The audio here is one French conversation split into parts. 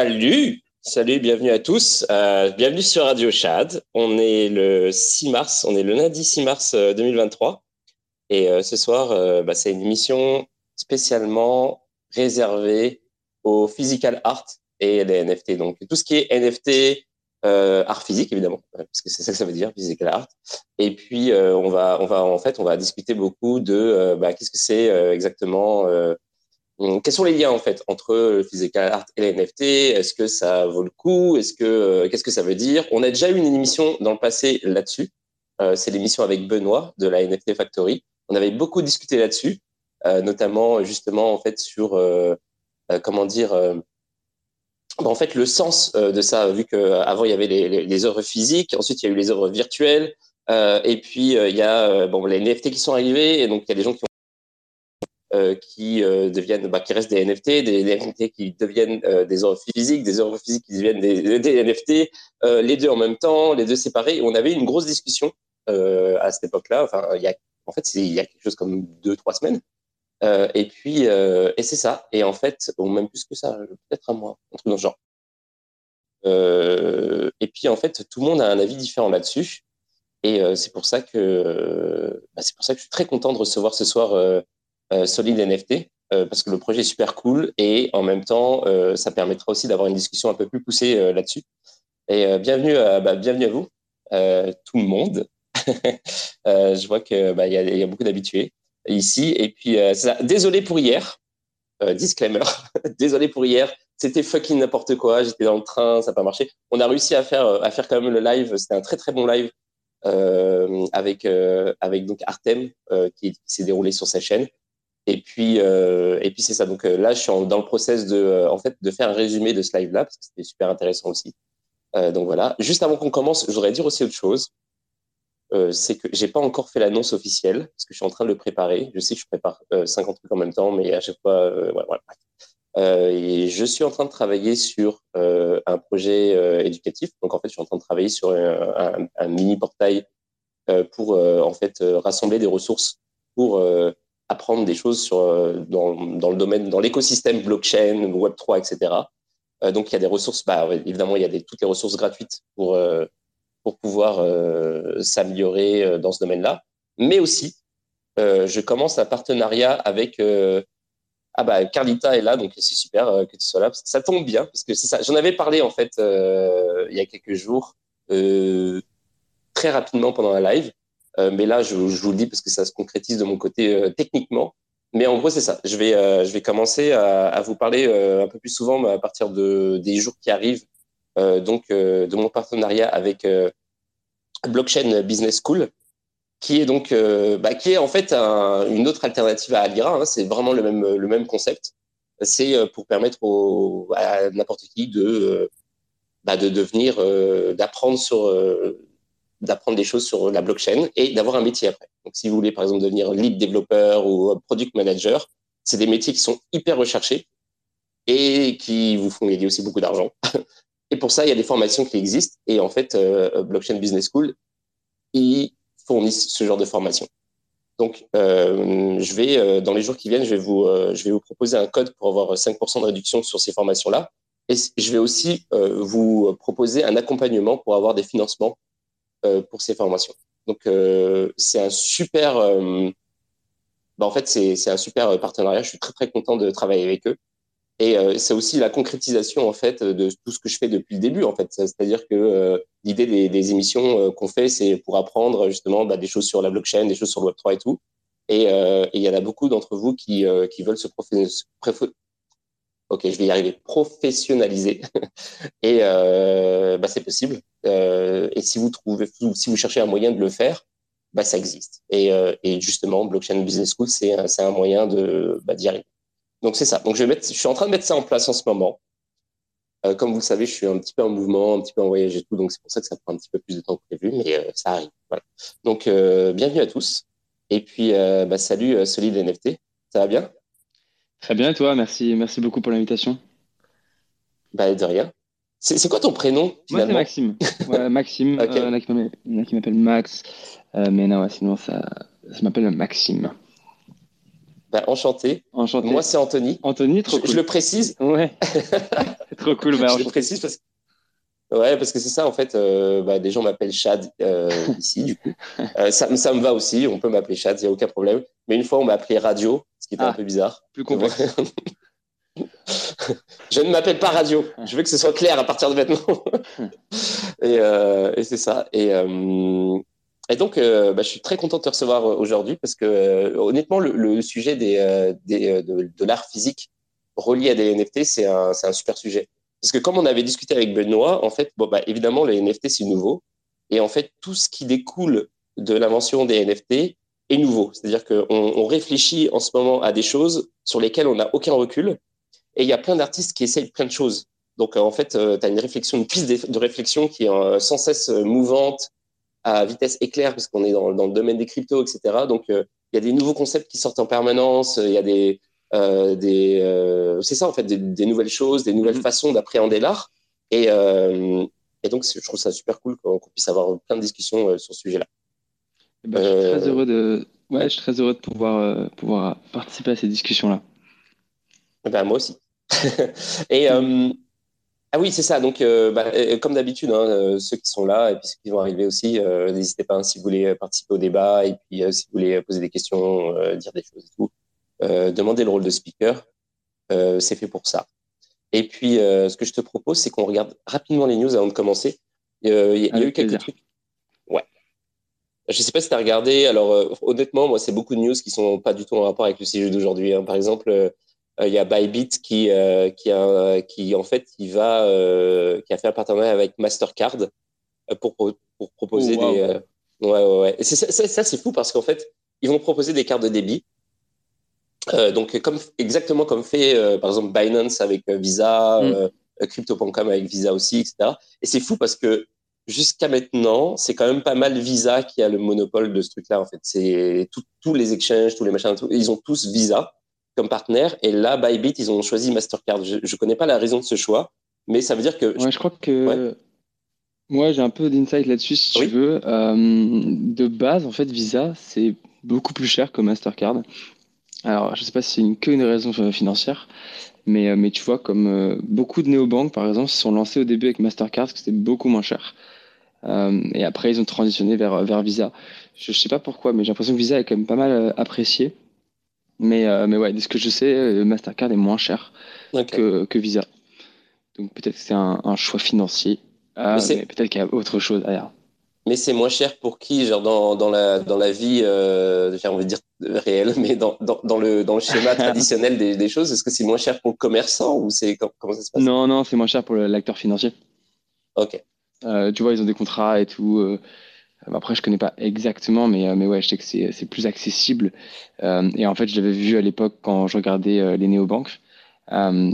Salut, salut, bienvenue à tous. Euh, bienvenue sur Radio Chad. On est le 6 mars, on est le lundi 6 mars 2023. Euh, Et euh, ce soir, bah, c'est une émission spécialement réservée au physical art et les NFT. Donc tout ce qui est NFT, art physique évidemment, parce que c'est ça que ça veut dire, physical art. Et puis on va, on va en fait, on va discuter beaucoup de bah, qu'est-ce que c'est exactement quels sont les liens en fait entre le physical art et les NFT Est-ce que ça vaut le coup? Est-ce que euh, qu'est-ce que ça veut dire? On a déjà eu une émission dans le passé là-dessus. Euh, c'est l'émission avec Benoît de la NFT Factory. On avait beaucoup discuté là-dessus, euh, notamment justement en fait sur euh, euh, comment dire. en fait, le sens de ça, vu qu'avant il y avait les, les, les, œuvres physiques, ensuite il y a eu les œuvres virtuelles, et puis il y a bon les NFT qui sont arrivés, et donc il y a des gens qui euh, qui euh, deviennent, bah, qui restent des NFT, des, NFT qui deviennent euh, des œuvres physiques, des œuvres physiques qui deviennent des, NFT, les deux en même temps, les deux séparés. On avait une grosse discussion à cette époque-là. Enfin, il y a, en fait, il y a quelque chose comme deux, trois semaines. et puis, et c'est ça. Et en fait, ou même plus que ça, peut-être un mois, un truc dans ce genre. et puis, en fait, tout le monde a un avis différent là-dessus. Et c'est pour ça que, bah, c'est pour ça que je suis très content de recevoir ce soir euh, solide NFT euh, parce que le projet est super cool et en même temps, euh, ça permettra aussi d'avoir une discussion un peu plus poussée là-dessus. Et bienvenue, à, bah, bienvenue à vous, tout le monde. je vois que bah, y, a, y a beaucoup d'habitués ici. Et puis, désolé pour hier. disclaimer. désolé pour hier. C'était fucking n'importe quoi. J'étais dans le train, ça n'a pas marché. On a réussi à faire, à faire quand même le live. C'était un très très bon live euh, avec avec donc Artem qui, qui s'est déroulé sur sa chaîne. Et puis, euh, et puis c'est ça. Donc euh, là, je suis dans le process de, euh, en fait, de faire un résumé de ce live-là parce que c'était super intéressant aussi. Donc voilà. Juste avant qu'on commence, je voudrais dire aussi autre chose. C'est que j'ai pas encore fait l'annonce officielle parce que je suis en train de le préparer. Je sais que je prépare 50 trucs en même temps, mais à chaque fois, voilà. voilà. et je suis en train de travailler sur un projet éducatif. Donc en fait, je suis en train de travailler sur un, un, un mini portail pour en fait rassembler des ressources pour apprendre des choses sur, euh, dans, dans le domaine, dans l'écosystème blockchain, Web3, etc. Euh, donc, il y a des ressources, bah, évidemment, il y a des, toutes les ressources gratuites pour, euh, pour pouvoir euh, s'améliorer dans ce domaine-là. Mais aussi, je commence un partenariat avec. ah bah Carlita est là, donc c'est super que tu sois là. Parce que ça tombe bien, parce que c'est ça. J'en avais parlé en fait il y a quelques jours, très rapidement pendant un live. Euh, mais là, je, vous le dis parce que ça se concrétise de mon côté euh, techniquement. Mais en gros, c'est ça. Je vais, euh, je vais commencer à, vous parler un peu plus souvent à partir de, des jours qui arrivent, donc de mon partenariat avec Blockchain Business School, qui est donc, bah, qui est en fait un, une autre alternative à Alira. Hein. c'est vraiment le même, le même concept. C'est pour permettre à n'importe qui de, bah, de devenir, d'apprendre sur d'apprendre des choses sur la blockchain et d'avoir un métier après. Donc, si vous voulez, par exemple, devenir lead développeur ou product manager, c'est des métiers qui sont hyper recherchés et qui vous font gagner aussi beaucoup d'argent. Et pour ça, il y a des formations qui existent. Et en fait, euh, Blockchain Business School, ils fournissent ce genre de formation. Donc, euh, je vais, euh, dans les jours qui viennent, je vais, vous, euh, je vais vous proposer un code pour avoir 5% de réduction sur ces formations-là. Et je vais aussi euh, vous proposer un accompagnement pour avoir des financements euh, pour ces formations. Donc, euh, c'est un super. Euh, bah, en fait, c'est un super partenariat. Je suis très très content de travailler avec eux. Et c'est aussi la concrétisation en fait de tout ce que je fais depuis le début en fait. C'est-à-dire que l'idée des, émissions qu'on fait, c'est pour apprendre justement bah, des choses sur la blockchain, des choses sur le Web 3 et tout. Et il y en a beaucoup d'entre vous qui, qui veulent se ok, je vais y arriver, professionnaliser. et euh, bah, c'est possible. Euh, et si vous trouvez, si vous cherchez un moyen de le faire, bah, ça existe. Et, euh, et justement, Blockchain Business School, c'est un, moyen de bah, d'y arriver. Donc c'est ça. Donc je vais mettre, je suis en train de mettre ça en place en ce moment. Euh, comme vous le savez, je suis un petit peu en mouvement, un petit peu en voyage et tout, donc c'est pour ça que ça prend un petit peu plus de temps que prévu, mais euh, ça arrive. Voilà. Donc euh, bienvenue à tous. Et puis bah, salut Solid NFT. Ça va bien? Très bien, toi, merci, merci beaucoup pour l'invitation. Bah, de rien. C'est quoi ton prénom Moi, c'est Maxime. Ouais, Maxime. okay. euh, il y en a qui m'appellent Max. Euh, mais non, sinon, ça, ça m'appelle Maxime. Bah, enchanté. Enchanté. Moi, c'est Anthony. Anthony, trop je, cool. je le précise. Ouais. Trop cool. Bah, je précise parce que ouais, parce que c'est ça en fait. Euh, bah, des gens m'appellent Chad euh, ici, du coup. Euh, ça, ça, me va aussi. On peut m'appeler Chad, il n'y a aucun problème. Mais une fois, on m'a appelé Radio, ce qui était un ah, peu bizarre. Plus complexe. je ne m'appelle pas Radio. Je veux que ce soit clair à partir de maintenant. et, et c'est ça. Et, et donc, bah, je suis très content de te recevoir aujourd'hui parce que, honnêtement, le, le, sujet des, des de, de l'art physique relié à des NFT, c'est un, un, super sujet. Parce que comme on avait discuté avec Benoît, en fait, bon, bah, évidemment, les NFT, c'est nouveau. Et en fait, tout ce qui découle de l'invention des NFT est nouveau. C'est-à-dire qu'on on réfléchit en ce moment à des choses sur lesquelles on n'a aucun recul. Et il y a plein d'artistes qui essayent plein de choses. Donc, en fait, tu as une réflexion, une piste de réflexion qui est sans cesse mouvante, à vitesse éclair, parce qu'on est dans, le domaine des cryptos, etc. Donc, euh, il y a des nouveaux concepts qui sortent en permanence. Il y a des, euh, des euh, c'est ça en fait, des, des, nouvelles choses, des nouvelles mm-hmm. façons d'appréhender l'art. Et, et, donc, je trouve ça super cool qu'on puisse avoir plein de discussions sur ce sujet-là. Eh ben, je suis très heureux de, ouais, je suis très heureux de pouvoir, pouvoir participer à ces discussions-là. Eh ben, moi aussi. et ah oui, c'est ça. Donc, euh, bah, euh, comme d'habitude, hein, euh, ceux qui sont là et puis ceux qui vont arriver aussi, n'hésitez pas hein, si vous voulez participer au débat et puis si vous voulez poser des questions, dire des choses et tout. Demandez le rôle de speaker. c'est fait pour ça. Et puis, ce que je te propose, c'est qu'on regarde rapidement les news avant de commencer. Il y, a eu quelques trucs. Ouais. Je sais pas si tu as regardé. Alors, honnêtement, moi, c'est beaucoup de news qui sont pas du tout en rapport avec le sujet d'aujourd'hui. Hein. Par exemple, euh, il y a Bybit qui, euh, qui, a, qui, en fait, il va, euh, qui a fait un partenariat avec Mastercard pour, pour proposer oh, des. ouais, ouais, ouais. ça, ça c'est fou parce qu'en fait, ils vont proposer des cartes de débit. Donc, comme, exactement comme fait, par exemple, Binance avec Visa, mm. Crypto.com avec Visa aussi, etc. Et c'est fou parce que jusqu'à maintenant, c'est quand même pas mal Visa qui a le monopole de ce truc-là. En fait, c'est tous les exchanges, tous les machins, ils ont tous Visa comme partenaire. Et là, Bybit, ils ont choisi Mastercard. Je ne connais pas la raison de ce choix, mais ça veut dire que. je crois que. Moi, j'ai un peu d'insight là-dessus, si tu veux. Euh, de base, en fait, Visa, c'est beaucoup plus cher que Mastercard. Alors, je ne sais pas si c'est une, que une raison financière, mais, euh, mais tu vois, comme euh, beaucoup de néobanques, par exemple, se sont lancés au début avec Mastercard, parce que c'était beaucoup moins cher. et après, ils ont transitionné vers, vers Visa. Je ne sais pas pourquoi, mais j'ai l'impression que Visa est quand même pas mal apprécié. Mais, euh, mais ouais, de ce que je sais, euh, Mastercard est moins cher que, que, Visa. Donc peut-être que c'est un, un, choix financier. Euh, mais, peut-être qu'il y a autre chose derrière. Mais c'est moins cher pour qui Genre dans, dans, la, dans la vie, euh, j'ai envie de dire réelle, mais dans, dans, dans, le, dans le schéma traditionnel des, des choses, est-ce que c'est moins cher pour le commerçant ou c'est comment ça se passe? Non, non, c'est moins cher pour l'acteur financier. Ok. Euh, tu vois, ils ont des contrats et tout. Après, je connais pas exactement, mais, euh, mais ouais, je sais que c'est plus accessible. Euh, et en fait, je l'avais vu à l'époque quand je regardais euh, les néobanques.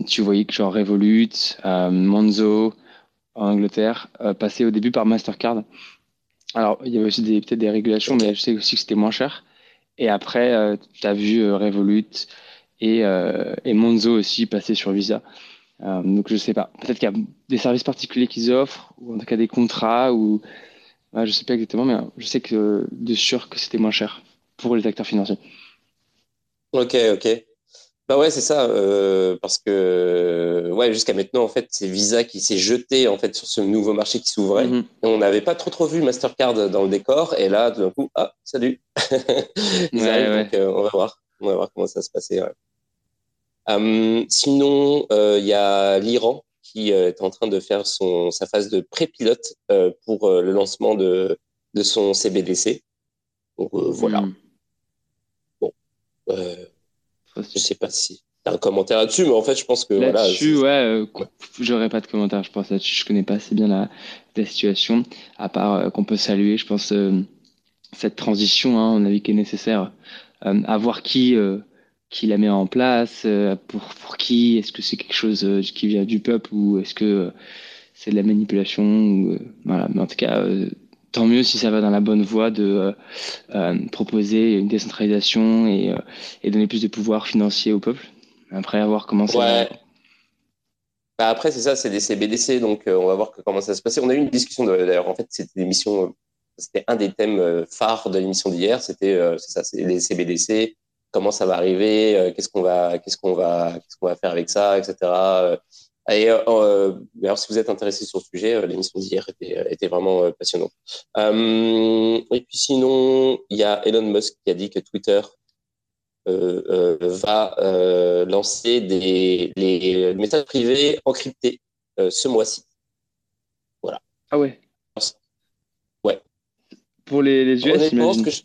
tu voyais que genre Revolut, Monzo en Angleterre passait au début par Mastercard. Alors, il y avait aussi peut-être des régulations, mais je sais aussi que c'était moins cher. Et après, tu as vu Revolut et, et Monzo aussi passer sur Visa. donc, je sais pas. Peut-être qu'il y a des services particuliers qu'ils offrent, ou en tout cas des contrats, ou je je sais pas exactement, mais je sais que de sûr que c'était moins cher pour les acteurs financiers. Ok, ok. Bah ouais, c'est ça, euh, parce que ouais, jusqu'à maintenant, en fait, c'est Visa qui s'est jeté en fait sur ce nouveau marché qui s'ouvrait. Mm-hmm. on n'avait pas trop trop vu Mastercard dans le décor, et là, tout d'un coup, ah, salut. Ils arrivent, donc euh, on va voir, on va voir comment ça va se passer. Hum, sinon, euh, il y a l'Iran qui euh, est en train de faire son, sa phase de pré-pilote euh, pour euh, le lancement de, de son CBDC. Donc voilà. Hmm. Bon, je sais pas si tu as un commentaire là-dessus, mais en fait, je pense que là-dessus, ouais, j'aurais pas de commentaire. Je pense là-dessus, je connais pas assez bien la, la situation, à part qu'on peut saluer, je pense, cette transition, hein, on a vu qu'elle est nécessaire. à voir qui qui la met en place, euh, pour, pour qui, est-ce que c'est quelque chose euh, qui vient du peuple ou est-ce que euh, c'est de la manipulation ou, voilà. Mais en tout cas, tant mieux si ça va dans la bonne voie de proposer une décentralisation et, et, donner plus de pouvoir financier au peuple. Après, à voir comment ça ouais. Bah après, c'est ça, c'est des CBDC, donc on va voir comment ça se passe. On a eu une discussion d'ailleurs, en fait, c'était l'émission, c'était un des thèmes phares de l'émission d'hier, c'était ça, c'est les CBDC, comment ça va arriver, euh, qu'est-ce qu'on va, qu'est-ce va, qu'est-ce qu'on va faire avec ça, etc. Euh, Et alors, si vous êtes intéressé sur le sujet, l'émission d'hier était, était, vraiment passionnante. et puis sinon, il y a Elon Musk qui a dit que Twitter va lancer des les messages privés encryptés ce mois-ci. Voilà. Ah ouais. Ouais. Pour les, les US, que je...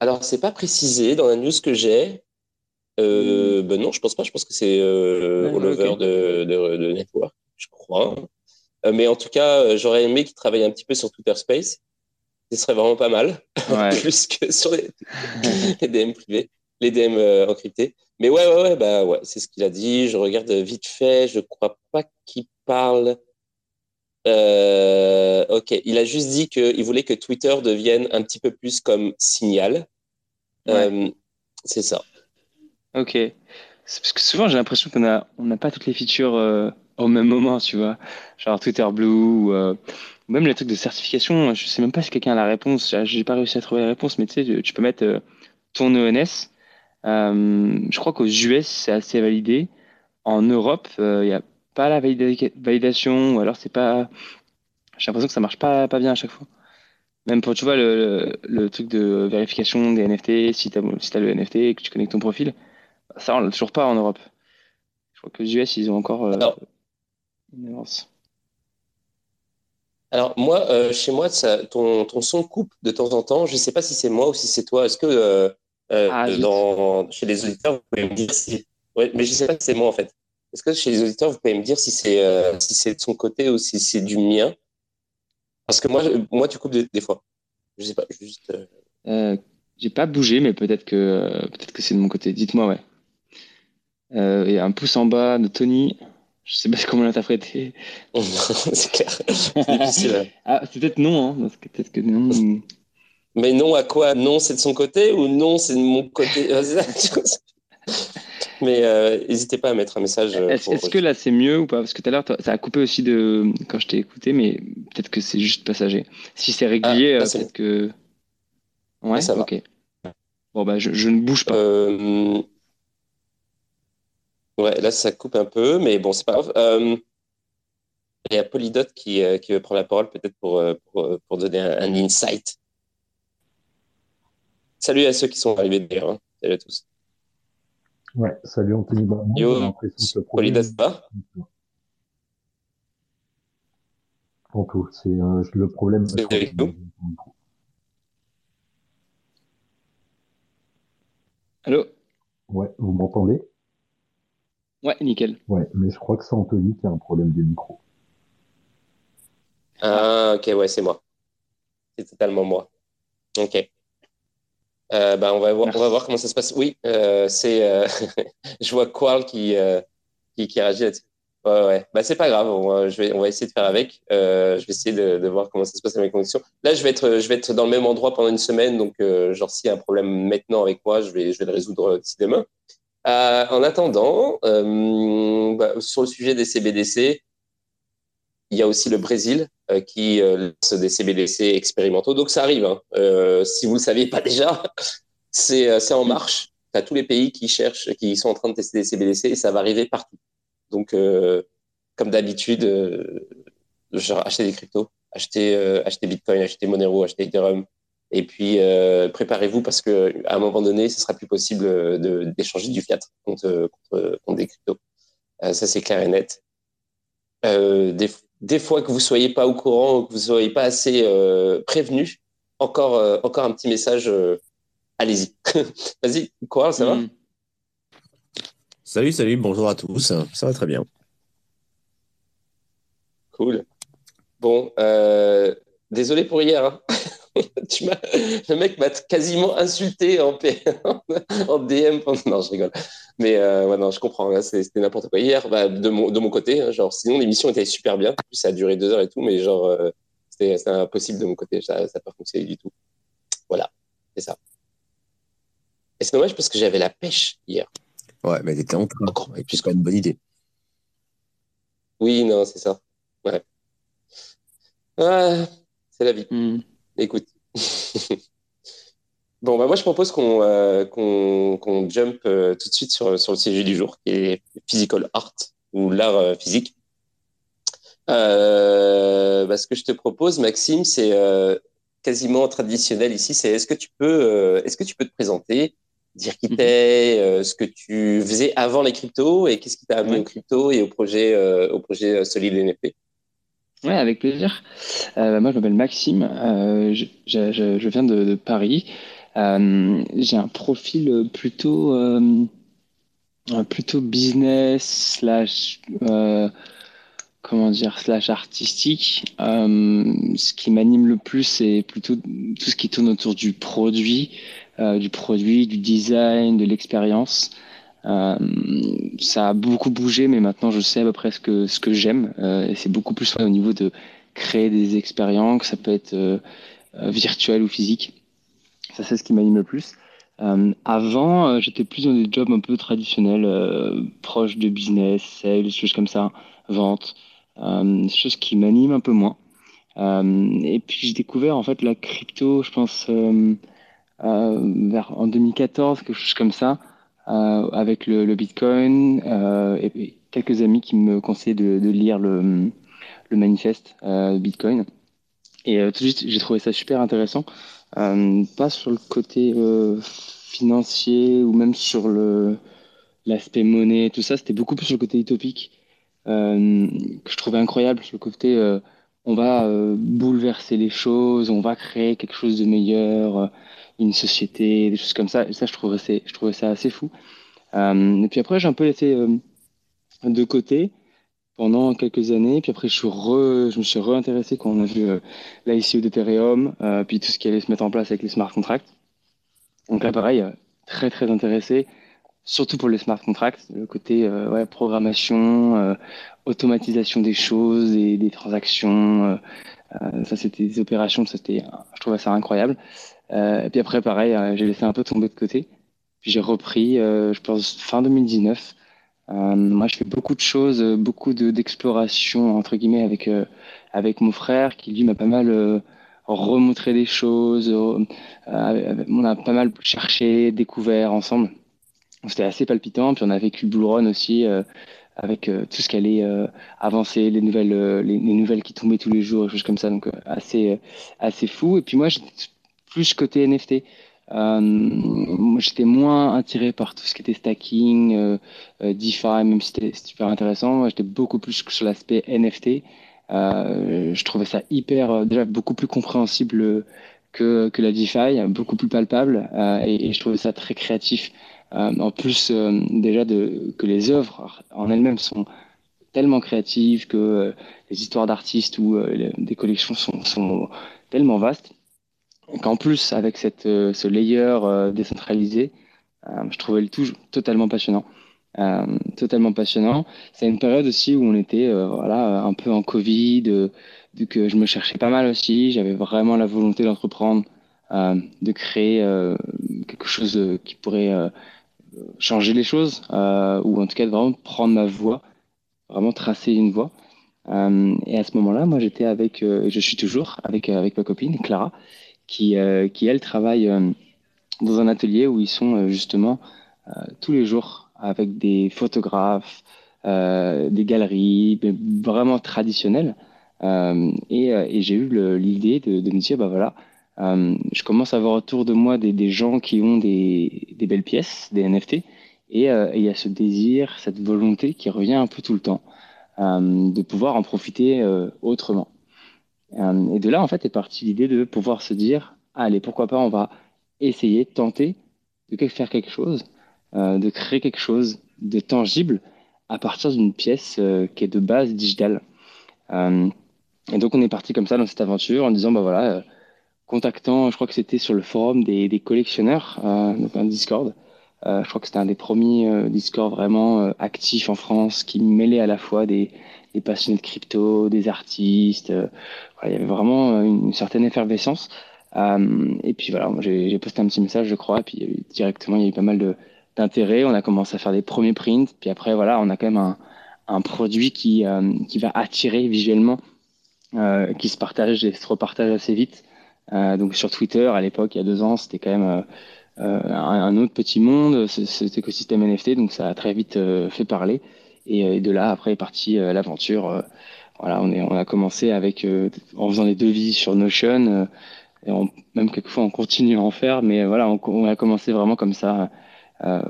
Alors, c'est pas précisé dans la news que j'ai. Euh, hmm. ben non, je pense pas. Je pense que c'est euh, all over de, de, de, Network, je crois. Euh, mais en tout cas, euh, j'aurais aimé qu'il travaille un petit peu sur Twitter Space. Ce serait vraiment pas mal, plus que sur les, les, DM privés, les DM encryptés. Mais ouais, ouais, ouais, bah ouais, c'est ce qu'il a dit. Je regarde vite fait. Je crois pas qu'il parle. Ok, il a juste dit qu'il voulait que Twitter devienne un petit peu plus comme Signal. C'est ça. Ok. Parce que souvent, j'ai l'impression qu'on n'a on n'a pas toutes les features euh, au même moment, tu vois. Genre Twitter Blue ou euh, même les trucs de certification. Je sais même pas si quelqu'un a la réponse. J'ai pas réussi à trouver la réponse, mais tu sais, tu peux mettre ton ENS. je crois qu'aux US, c'est assez validé. En Europe, il n'y a pas la validation, ou alors c'est pas. J'ai l'impression que ça marche pas, pas bien à chaque fois. Même pour, tu vois, le, le, truc de vérification des NFT, si tu as, si as, le NFT et que tu connectes ton profil, ça, on l'a toujours pas en Europe. Je crois que les US, ils ont encore euh, une avance. Alors, moi, euh, chez moi, ça, ton, ton, son coupe de temps en temps. Je ne sais pas si c'est moi ou si c'est toi. Est-ce que euh, ah, dans, chez les auditeurs, vous pouvez me dire si. Ouais, mais je ne sais pas si c'est moi, en fait. Est-ce que chez les auditeurs, vous pouvez me dire si c'est si c'est de son côté ou si c'est du mien? Parce que moi, moi tu coupes des, fois. Je sais pas, juste. J'ai pas bougé, mais peut-être que peut-être que c'est de mon côté. Dites-moi, ouais. Euh, et un pouce en bas de Tony. Je sais pas comment l'interpréter. c'est clair. ah, c'est peut-être non, hein, parce que peut-être que non. Mais non à quoi? Non, c'est de son côté ou non, c'est de mon côté? Mais euh, n'hésitez pas à mettre un message. Euh, est-ce que là c'est mieux ou pas? Parce que tout à l'heure, ça a coupé aussi de quand je t'ai écouté, mais peut-être que c'est juste passager. Si c'est régulier, ah, euh, peut-être que. Ouais, ça va. Ok. Bon, bah, je, ne bouge pas. Ouais, là, ça coupe un peu, mais bon, c'est pas grave. Il y a Polydot qui, qui veut prendre la parole, peut-être pour, pour, pour, donner un, insight. Salut à ceux qui sont arrivés d'ailleurs. Hein. Salut à tous. Ouais, salut Anthony Bramont. Yo, pas En tout, c'est euh, le problème. Allô? Ouais, vous m'entendez? Ouais, nickel. Ouais, mais je crois que c'est Anthony qui a un problème de micro. Ah, ok, ouais, c'est moi. C'est totalement moi. Ok. Euh, ben, on, va voir, on va voir comment ça se passe. Oui, euh, c'est. Euh, je vois Quarl qui, qui, qui réagit là-dessus. Ouais, ouais. Bah, c'est pas grave. On, je vais, on va essayer de faire avec. je vais essayer de, de, voir comment ça se passe avec mes connexions. Là, je vais être, je vais être dans le même endroit pendant une semaine. Donc, genre, s'il y a un problème maintenant avec moi, je vais, je vais le résoudre d'ici demain. En attendant, bah, sur le sujet des CBDC, il y a aussi le Brésil euh, qui euh, lance des CBDC expérimentaux. Donc ça arrive. Hein. Euh, si vous ne le saviez pas déjà, c'est en marche. Tu as tous les pays qui cherchent, qui sont en train de tester des CBDC et ça va arriver partout. Donc, comme d'habitude, acheter des cryptos, acheter Bitcoin, acheter Monero, acheter Ethereum. Et puis, préparez-vous parce qu'à un moment donné, ce sera plus possible d'échanger du fiat contre, contre, contre des cryptos. ça, c'est clair et net. des, des fois que vous soyez pas au courant ou que vous soyez pas assez euh, prévenu, encore, euh, encore un petit message. Euh, allez-y. Vas-y, quoi, ça va hmm. Salut, salut, bonjour à tous. Ça va très bien. Cool. Bon, désolé pour hier. Hein. tu le mec m'a quasiment insulté en, en DM. Non, je rigole. Mais euh, ouais, non, je comprends. Hein, c'était n'importe quoi. Hier, bah, de, mon, de mon côté, hein, genre, sinon l'émission était super bien. ça a duré deux heures et tout, mais genre, euh, c'était impossible de mon côté. Ça n'a pas fonctionné du tout. Voilà, c'est ça. Et c'est dommage parce que j'avais la pêche hier. Ouais, mais t'étais en train. Encore, et puis c'est quand même une bonne idée. Oui, non, c'est ça. Ouais. Ah, c'est la vie. Hmm. Écoute. Bon, bah moi, je propose qu'on euh, qu'on jump euh, tout de suite sur, sur le sujet du jour, qui est physical art, ou l'art euh, physique. Bah, ce que je te propose, Maxime, c'est quasiment traditionnel ici, c'est est-ce que tu peux, est-ce que tu peux te présenter, dire qui mhm. t'es, ce que tu faisais avant les cryptos et qu'est-ce qui t'a amené aux crypto et au projet, au projet Solid NFP Ouais, avec plaisir. Euh, moi, je m'appelle Maxime. Euh, je, je, je, viens de, de Paris. Euh, j'ai un profil plutôt euh, plutôt business slash euh, comment dire slash artistique. ce qui m'anime le plus, c'est plutôt tout ce qui tourne autour du produit, du produit, du design, de l'expérience. Euh, ça a beaucoup bougé, mais maintenant je sais à peu près ce que, ce que j'aime. Euh, et c'est beaucoup plus au niveau de créer des expériences, ça peut être euh, virtuel ou physique. Ça, c'est ce qui m'anime le plus. Euh, avant, j'étais plus dans des jobs un peu traditionnels, euh, proches de business, sales, choses comme ça, vente, choses qui m'animent un peu moins. et puis j'ai découvert en fait la crypto, je pense, vers en 2014, quelque chose comme ça. Euh, avec le, le Bitcoin euh, et, quelques amis qui me conseillaient de, de lire le, le manifeste euh, Bitcoin. Et tout de suite, j'ai trouvé ça super intéressant. pas sur le côté financier ou même sur le l'aspect monnaie, tout ça, c'était beaucoup plus sur le côté utopique euh, que je trouvais incroyable, sur le côté euh, on va euh, bouleverser les choses, on va créer quelque chose de meilleur, une société, des choses comme ça. Et ça, je trouvais, je trouvais ça assez fou. Euh, et puis après, j'ai un peu laissé euh, de côté pendant quelques années. Puis après, je, suis re, je me suis réintéressé quand on a vu euh, l'ICO d'Ethereum, euh, puis tout ce qui allait se mettre en place avec les smart contracts. Donc là, pareil, euh, très très intéressé, surtout pour les smart contracts, le côté ouais, programmation, automatisation des choses et des transactions. ça, c'était des opérations, ça, c'était, je trouvais ça incroyable. Euh, et puis après, pareil, euh, j'ai laissé un peu tomber de côté. Puis j'ai repris, euh, je pense, fin 2019. moi, je fais beaucoup de choses, beaucoup d'exploration, entre guillemets, avec, avec mon frère, qui lui m'a pas mal remontré des choses. on a pas mal cherché, découvert ensemble. C'était assez palpitant. Puis on a vécu Blue Run aussi, avec tout ce qui allait avancer, les nouvelles, les, les, nouvelles qui tombaient tous les jours, des choses comme ça. Donc assez, assez fou. Et puis moi, plus côté NFT. Euh, j'étais moins attiré par tout ce qui était stacking, euh, euh DeFi, même si c'était super intéressant. J'étais beaucoup plus sur l'aspect NFT. Euh, je trouvais ça hyper, euh, déjà beaucoup plus compréhensible que, que la DeFi, beaucoup plus palpable, et, et, je trouvais ça très créatif. en plus, déjà de, que les œuvres en elles-mêmes sont tellement créatives que les histoires d'artistes ou des collections sont, sont tellement vastes qu'en plus, avec cette, euh, ce layer euh, décentralisé, euh, je trouvais le tout totalement passionnant. Euh, totalement passionnant. C'est une période aussi où on était euh, voilà un peu en Covid, euh, que je me cherchais pas mal aussi. J'avais vraiment la volonté d'entreprendre, de créer quelque chose qui pourrait changer les choses, ou en tout cas de vraiment prendre ma voie, vraiment tracer une voie. et à ce moment-là, moi j'étais avec, je suis toujours avec avec ma copine Clara, qui, euh, qui elles, travaillent euh, dans un atelier où ils sont euh, justement tous les jours avec des photographes, des galeries, vraiment traditionnelles. et, et j'ai eu l'idée de, de, me dire, bah voilà, je commence à voir autour de moi des, des gens qui ont des, des, belles pièces, des NFT, et il y a ce désir, cette volonté qui revient un peu tout le temps, de pouvoir en profiter autrement. Euh, et de là, en fait, est partie l'idée de pouvoir se dire, allez, pourquoi pas, on va essayer, tenter de faire quelque chose, euh, de créer quelque chose de tangible à partir d'une pièce euh, qui est de base digitale. et donc, on est parti comme ça dans cette aventure en disant, bah voilà, contactant, je crois que c'était sur le forum des, des collectionneurs, donc un Discord. Je crois que c'était un des premiers Discord vraiment actifs en France qui mêlait à la fois des, des passionnés de crypto, des artistes. Euh, voilà, il y avait vraiment une certaine effervescence. Euh, et puis voilà, j'ai posté un petit message, je crois, et puis directement, il y a eu pas mal d'intérêt. On a commencé à faire des premiers prints, puis après, voilà, on a quand même un, un produit qui, euh, qui va attirer visuellement, euh, qui se partage et se repartage assez vite. donc sur Twitter, à l'époque, il y a deux ans, c'était quand même un, autre petit monde, cet écosystème NFT, donc ça a très vite fait parler. Et, de là, après est partie l'aventure. voilà, on, est, on a commencé avec en faisant des devis sur Notion et on, même quelquefois on continue à en faire, mais voilà, on, on a commencé vraiment comme ça, euh,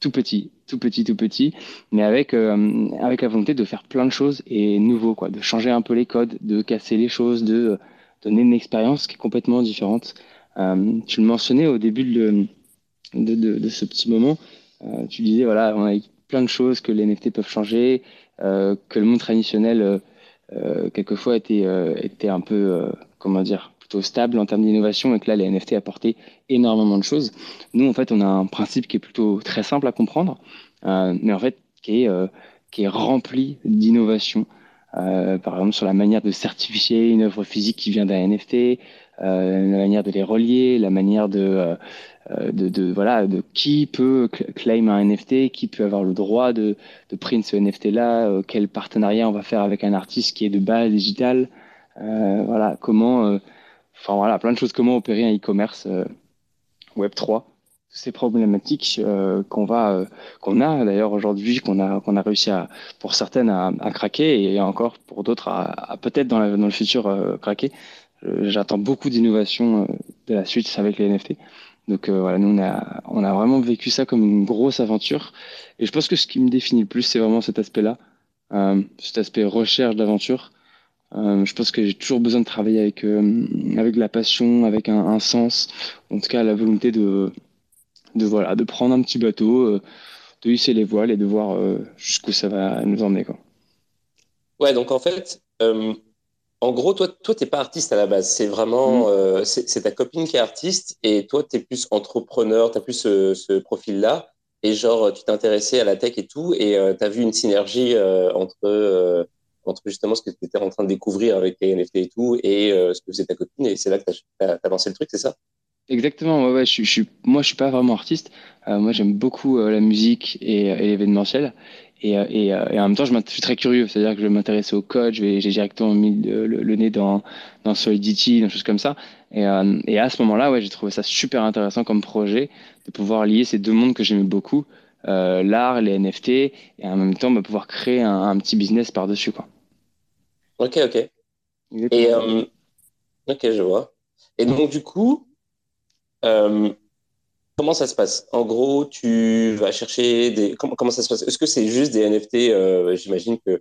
tout petit, tout petit, tout petit, mais avec euh, avec la volonté de faire plein de choses et nouveau, quoi, de changer un peu les codes, de casser les choses, de euh, donner une expérience qui est complètement différente. Euh, tu le mentionnais au début de, ce petit moment, euh, tu disais voilà, on a plein de choses que les NFT peuvent changer, que le monde traditionnel quelquefois était était un peu comment dire stable en termes d'innovation et que là, les NFT apportaient énormément de choses. Nous, en fait, on a un principe qui est plutôt très simple à comprendre, euh, mais en fait, qui est, euh, qui est rempli d'innovation. Euh, par exemple, sur la manière de certifier une œuvre physique qui vient d'un NFT, la manière de les relier, la manière de, de, de, voilà, de qui peut claim un NFT, qui peut avoir le droit de, de print ce NFT-là, quel partenariat on va faire avec un artiste qui est de base digitale, voilà, comment Enfin voilà, plein de choses. Comment opérer un e-commerce euh, Web 3 ces problématiques euh, qu'on va euh, qu'on a d'ailleurs aujourd'hui qu'on a qu'on a réussi à pour certaines à, craquer et encore pour d'autres à, peut-être dans, dans, le futur craquer j'attends beaucoup d'innovation de la suite avec les NFT donc voilà nous on a on a vraiment vécu ça comme une grosse aventure et je pense que ce qui me définit le plus c'est vraiment cet aspect là cet aspect recherche d'aventure euh, je pense que j'ai toujours besoin de travailler avec, euh, avec la passion, avec un, un, sens, en tout cas la volonté de, de, voilà, de prendre un petit bateau, euh, de hisser les voiles et de voir jusqu'où ça va nous emmener. Quoi. Ouais, donc en fait, en gros, toi, toi tu n'es pas artiste à la base. C'est vraiment mm. c'est ta copine qui est artiste et toi, tu es plus entrepreneur, tu as plus ce, ce profil-là. Et genre, tu t'es intéressé à la tech et tout, et tu as vu une synergie entre entre justement ce que tu étais en train de découvrir avec les NFT et tout, et euh, ce que faisait ta copine, et c'est là que tu as, lancé le truc, c'est ça? Exactement, ouais, ouais, je, je, moi je suis pas vraiment artiste, euh, moi j'aime beaucoup euh, la musique et, et l'événementiel, et, et, et, en même temps je, suis très curieux, c'est-à-dire que je vais m'intéresser au code, j'ai directement mis le, nez dans, dans Solidity, dans des choses comme ça, et, et à ce moment-là, ouais, j'ai trouvé ça super intéressant comme projet de pouvoir lier ces deux mondes que j'aimais beaucoup, l'art, les NFT, et en même temps bah, pouvoir créer un, un petit business par-dessus. quoi. Ok, ok. Et, euh, ok, je vois. Et donc, du coup, euh, comment ça se passe? En gros, tu vas chercher des. Comment, comment ça se passe? Est-ce que c'est juste des NFT euh, J'imagine que.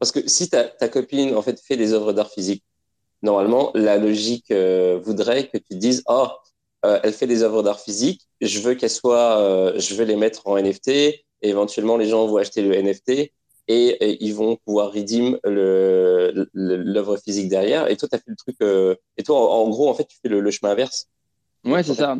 Parce que si ta, ta, copine, en fait, fait des œuvres d'art physique, normalement, la logique voudrait que tu dises Oh, elle fait des œuvres d'art physique, je veux qu'elles soient. je veux les mettre en NFT, et éventuellement, les gens vont acheter le NFT et, ils vont pouvoir redeem l'œuvre physique derrière. Et toi, tu as fait le truc. Euh, et toi, en, gros, en fait, tu fais le, chemin inverse. Ouais, c'est ça.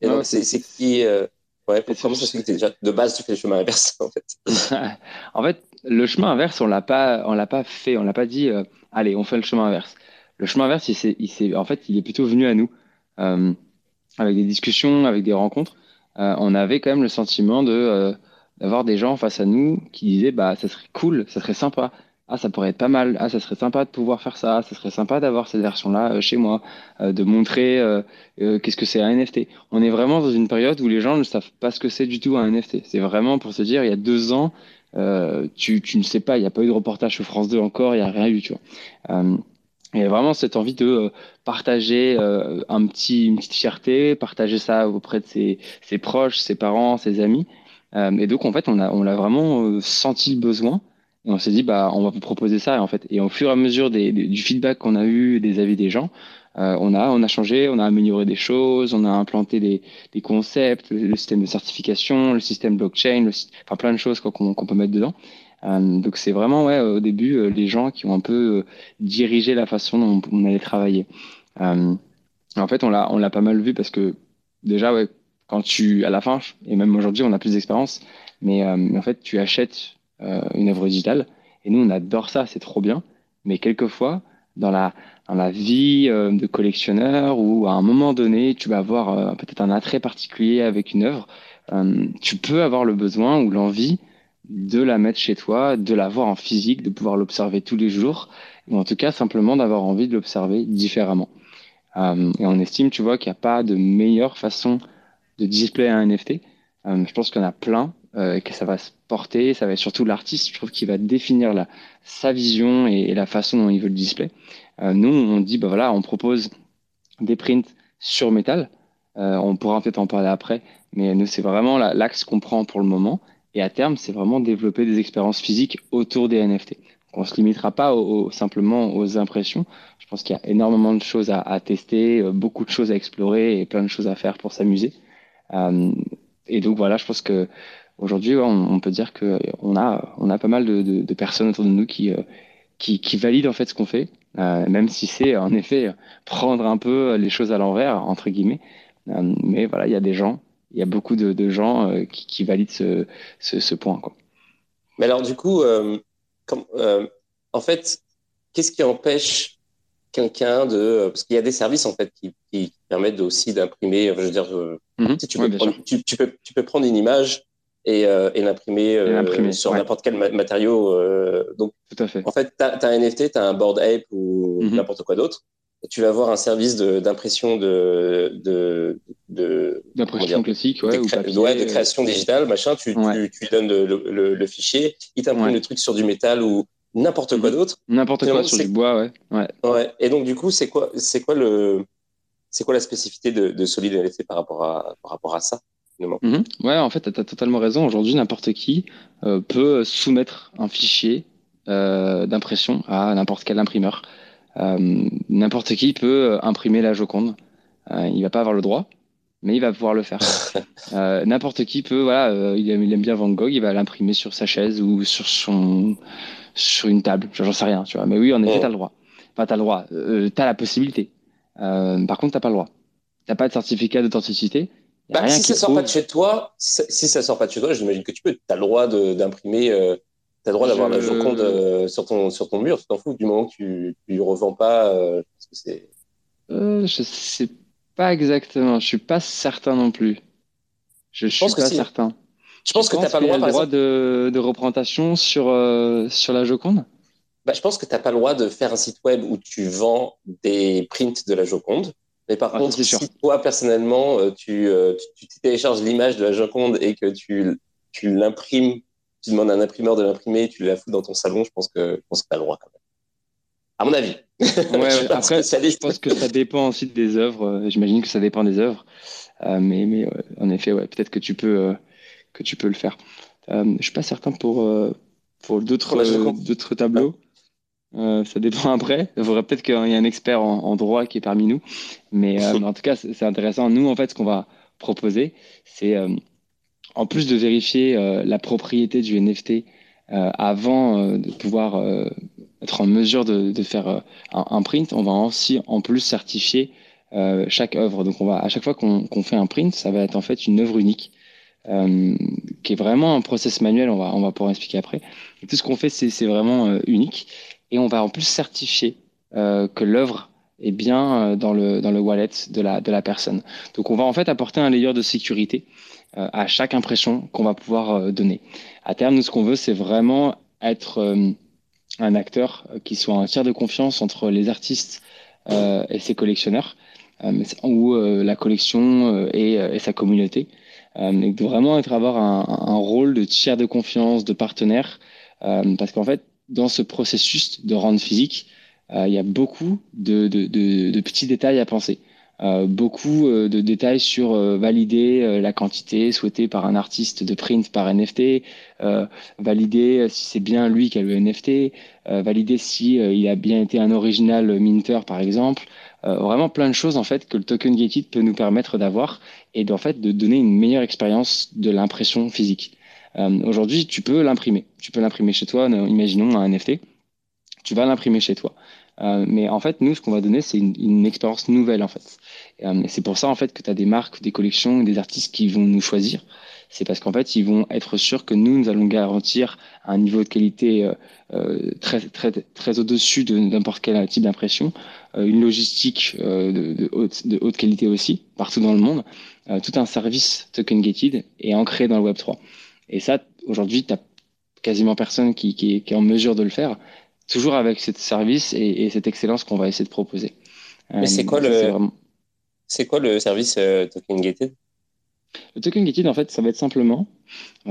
Et donc, c'est qui. Euh, ouais, comment ça se fait que déjà, de base, tu fais le chemin inverse, en fait En fait, le chemin inverse, on l'a pas, on l'a pas fait, on l'a pas dit, euh, allez, on fait le chemin inverse. Le chemin inverse, il, il en fait, il est plutôt venu à nous, avec des discussions, avec des rencontres. on avait quand même le sentiment de d'avoir des gens face à nous qui disaient bah ça serait cool, ça serait sympa. Ah, ça pourrait être pas mal. Ah, ça serait sympa de pouvoir faire ça. Ça serait sympa d'avoir cette version-là euh, chez moi, euh, de montrer euh, qu'est-ce que c'est un NFT. On est vraiment dans une période où les gens ne savent pas ce que c'est du tout un NFT. C'est vraiment pour se dire, il y a deux ans, tu, tu ne sais pas, il n'y a pas eu de reportage sur France 2 encore, il n'y a rien eu, tu vois. il y a vraiment cette envie de partager un petit, une petite fierté, partager ça auprès de ses, ses proches, ses parents, ses amis. Euh, et donc, en fait, on a, on a vraiment euh, senti le besoin. Et on s'est dit, bah, on va vous proposer ça, en fait. Et au fur et à mesure des, du feedback qu'on a eu, des avis des gens, euh, on a, on a changé, on a amélioré des choses, on a implanté des, des concepts, le, système de certification, le système blockchain, enfin plein de choses qu'on peut mettre dedans. Euh, donc c'est vraiment ouais, au début euh, les gens qui ont un peu dirigé la façon dont on, allait travailler. en fait, on l'a, on pas mal vu parce que déjà ouais, quand tu, à la fin, et même aujourd'hui, on a plus d'expérience, mais, en fait, tu achètes une œuvre digitale, et nous, on adore ça, c'est trop bien, mais quelquefois, dans la, dans la vie euh, de collectionneur, ou à un moment donné, tu vas avoir peut-être un attrait particulier avec une œuvre, tu peux avoir le besoin ou l'envie de la mettre chez toi, de la voir en physique, de pouvoir l'observer tous les jours, ou en tout cas simplement d'avoir envie de l'observer différemment. et on estime, tu vois, qu'il n'y a pas de meilleure façon de display un NFT. je pense qu'il y en a plein et que ça va se porter. Ça va être surtout l'artiste, je trouve, qui va définir sa vision et, la façon dont il veut le display. nous, on dit, bah voilà, on propose des prints sur métal. on pourra peut-être en parler après, mais nous, c'est vraiment l'axe qu'on prend pour le moment. Et à terme, c'est vraiment développer des expériences physiques autour des NFT. On ne se limitera pas simplement aux impressions. Je pense qu'il y a énormément de choses à, tester, euh, beaucoup de choses à explorer et plein de choses à faire pour s'amuser. Euh, et donc voilà, je pense que aujourd'hui, on, peut dire qu'on a, on a pas mal de, personnes autour de nous qui, euh, qui, qui, valident en fait ce qu'on fait, même si c'est en effet prendre un peu les choses à l'envers, entre guillemets. mais voilà, il y a des gens il y a beaucoup de, gens euh, qui, valident ce, ce, point. Quoi. Mais alors, du coup, euh, euh, en fait, qu'est-ce qui empêche quelqu'un de. Parce qu'il y a des services, en fait, qui, qui permettent aussi d'imprimer. Je veux dire, mhm. tu, peux prendre, tu, peux, tu, peux prendre, une image et, et l'imprimer sur n'importe quel matériau. donc, Tout à fait. En fait, tu as, un NFT, tu as un board ape ou mhm. n'importe quoi d'autre tu vas avoir un service d'impression de, de, de d'impression classique, ouais, de, ou de création digitale, machin. Tu, tu, tu, lui donnes le, le, fichier, il t'imprime le truc sur du métal ou n'importe quoi mhm. d'autre. N'importe quoi sur du bois, ouais. ouais. ouais. Et donc du coup, c'est quoi, c'est quoi le, c'est quoi la spécificité de, de Solid NFT par rapport à, par rapport à ça? Mhm. Ouais, en fait, tu as totalement raison. Aujourd'hui, n'importe qui euh, peut soumettre un fichier euh, d'impression à n'importe quel imprimeur. Euh, n'importe qui peut imprimer la Joconde. Il va pas avoir le droit, mais il va pouvoir le faire. N'importe qui peut, voilà, il aime, il, aime, bien Van Gogh, il va l'imprimer sur sa chaise ou sur son sur une table, j'en sais rien, tu vois. Mais oui, en effet, tu as le droit. Enfin, tu as le droit, tu as la possibilité. par contre, tu pas le droit. Tu pas de certificat d'authenticité. Bah, si ça sort pas de chez toi, si ça sort pas de chez toi, j'imagine que tu peux. Tu as le droit d'imprimer tu as le droit d'avoir la Joconde euh, sur, ton, sur ton mur, tu t'en fous du moment que tu ne revends pas. Euh, parce que c'est... Euh, je sais pas exactement, je suis pas certain non plus. Je, je suis pas certain. Je pense que tu n'as pas le droit, de, de, représentation sur, sur la Joconde? Bah, Je pense que tu n'as pas le droit de faire un site web où tu vends des prints de la Joconde. Mais par ah, contre, si toi, personnellement, tu, tu, tu télécharges l'image de la Joconde et que tu, tu l'imprimes tu demandes à un imprimeur de l'imprimer, tu la fous dans ton salon, je pense que je pense que tu as le droit quand même. À mon avis. Ouais, après, je pense que ça dépend aussi des œuvres. Euh, j'imagine que ça dépend des œuvres. Euh, mais, mais en effet, ouais, peut-être que tu peux euh, que tu peux le faire. Euh, je suis pas certain pour pour d'autres d'autres tableaux. ça dépend après. Il faudrait peut-être qu'il y ait un expert en, droit qui est parmi nous. Mais, mais en tout cas, c'est intéressant. Nous, en fait, ce qu'on va proposer, c'est en plus de vérifier euh, la propriété du NFT euh, avant euh, de pouvoir être en mesure de, faire un, print, on va aussi en plus certifier chaque œuvre. Donc on va à chaque fois qu'on fait un print, ça va être en fait une œuvre unique. qui est vraiment un process manuel, on va, on va pouvoir expliquer après. tout ce qu'on fait, c'est vraiment unique. Et on va en plus certifier que l'œuvre est bien dans le, dans le wallet de la, de la personne. Donc on va en fait apporter un layer de sécurité euh, à chaque impression qu'on va pouvoir euh, donner. À terme, nous, ce qu'on veut, c'est vraiment être euh, un acteur qui soit un tiers de confiance entre les artistes et ses collectionneurs, ou la collection et, sa communauté. et de vraiment être avoir un, un, rôle de tiers de confiance, de partenaire, parce qu'en fait, dans ce processus de rendre physique, il y a beaucoup de, de, de, de petits détails à penser. Euh, beaucoup euh, de détails sur euh, valider la quantité souhaitée par un artiste de print par NFT, valider si c'est bien lui qui a le NFT, valider si il a bien été un original minter par exemple. vraiment plein de choses en fait que le token gated peut nous permettre d'avoir et d'en fait de donner une meilleure expérience de l'impression physique. Aujourd'hui, tu peux l'imprimer. Tu peux l'imprimer chez toi. Imaginons un NFT. Tu vas l'imprimer chez toi. Euh, mais en fait, nous, ce qu'on va donner, c'est une, une, expérience nouvelle, en fait. Euh, c'est pour ça, en fait, que tu as des marques, des collections, des artistes qui vont nous choisir. C'est parce qu'en fait, ils vont être sûrs que nous, nous allons garantir un niveau de qualité euh, euh très, très, très au-dessus de n'importe quel type d'impression, une logistique de, de, haute, de haute qualité aussi, partout dans le monde, tout un service token gated et ancré dans le Web3. Et ça, aujourd'hui, tu quasiment personne qui, qui, qui, est en mesure de le faire toujours avec ce service et, cette excellence qu'on va essayer de proposer. Mais c'est quoi, le... quoi le service token gated? Le token gated, en fait, ça va être simplement,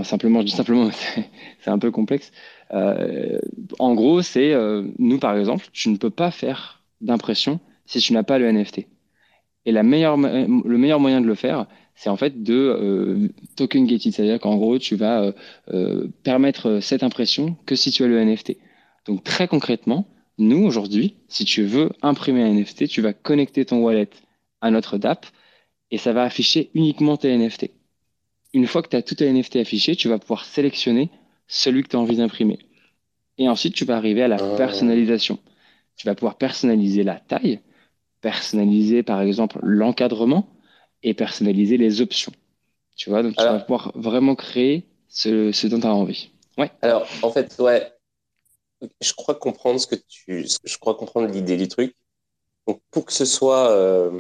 simplement, je dis simplement, c'est un peu complexe. en gros, c'est nous, par exemple, tu ne peux pas faire d'impression si tu n'as pas le NFT. Et la meilleure, le meilleur moyen de le faire, c'est en fait de euh, token gated, c'est-à-dire qu'en gros, tu vas euh, euh, permettre cette impression que si tu as le NFT. Donc très concrètement, nous aujourd'hui, si tu veux imprimer un NFT, tu vas connecter ton wallet à notre DApp et ça va afficher uniquement tes NFT. Une fois que tu as tout tes NFT affiché, tu vas pouvoir sélectionner celui que tu as envie d'imprimer. Et ensuite, tu vas arriver à la ah. personnalisation. Tu vas pouvoir personnaliser la taille, personnaliser par exemple l'encadrement et personnaliser les options. Tu vois, donc tu vas pouvoir vraiment créer ce, ce dont tu as envie. Ouais. Alors, en fait, ouais, je crois comprendre ce que tu, je crois comprendre l'idée du truc. Donc, pour que ce soit, euh,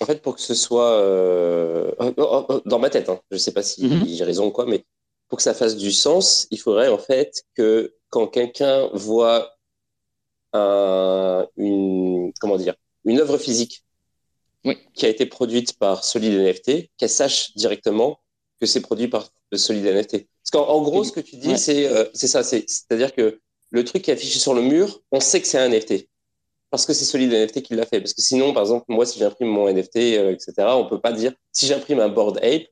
en fait, pour que ce soit euh, oh, oh, oh, dans ma tête, hein, je sais pas si mhm. j'ai raison ou quoi, mais pour que ça fasse du sens, il faudrait en fait que quand quelqu'un voit un, une, comment dire, une œuvre physique qui a été produite par Solid NFT, qu'elle sache directement que c'est produit par Solid NFT. Parce qu'en gros, ce que tu dis, c'est euh, c'est ça. C'est-à-dire que le truc qui est affiché sur le mur, on sait que c'est un NFT. Parce que c'est Solid NFT qui l'a fait. Parce que sinon, par exemple, moi, si j'imprime mon NFT, euh, etc., on peut pas dire, si j'imprime un board ape,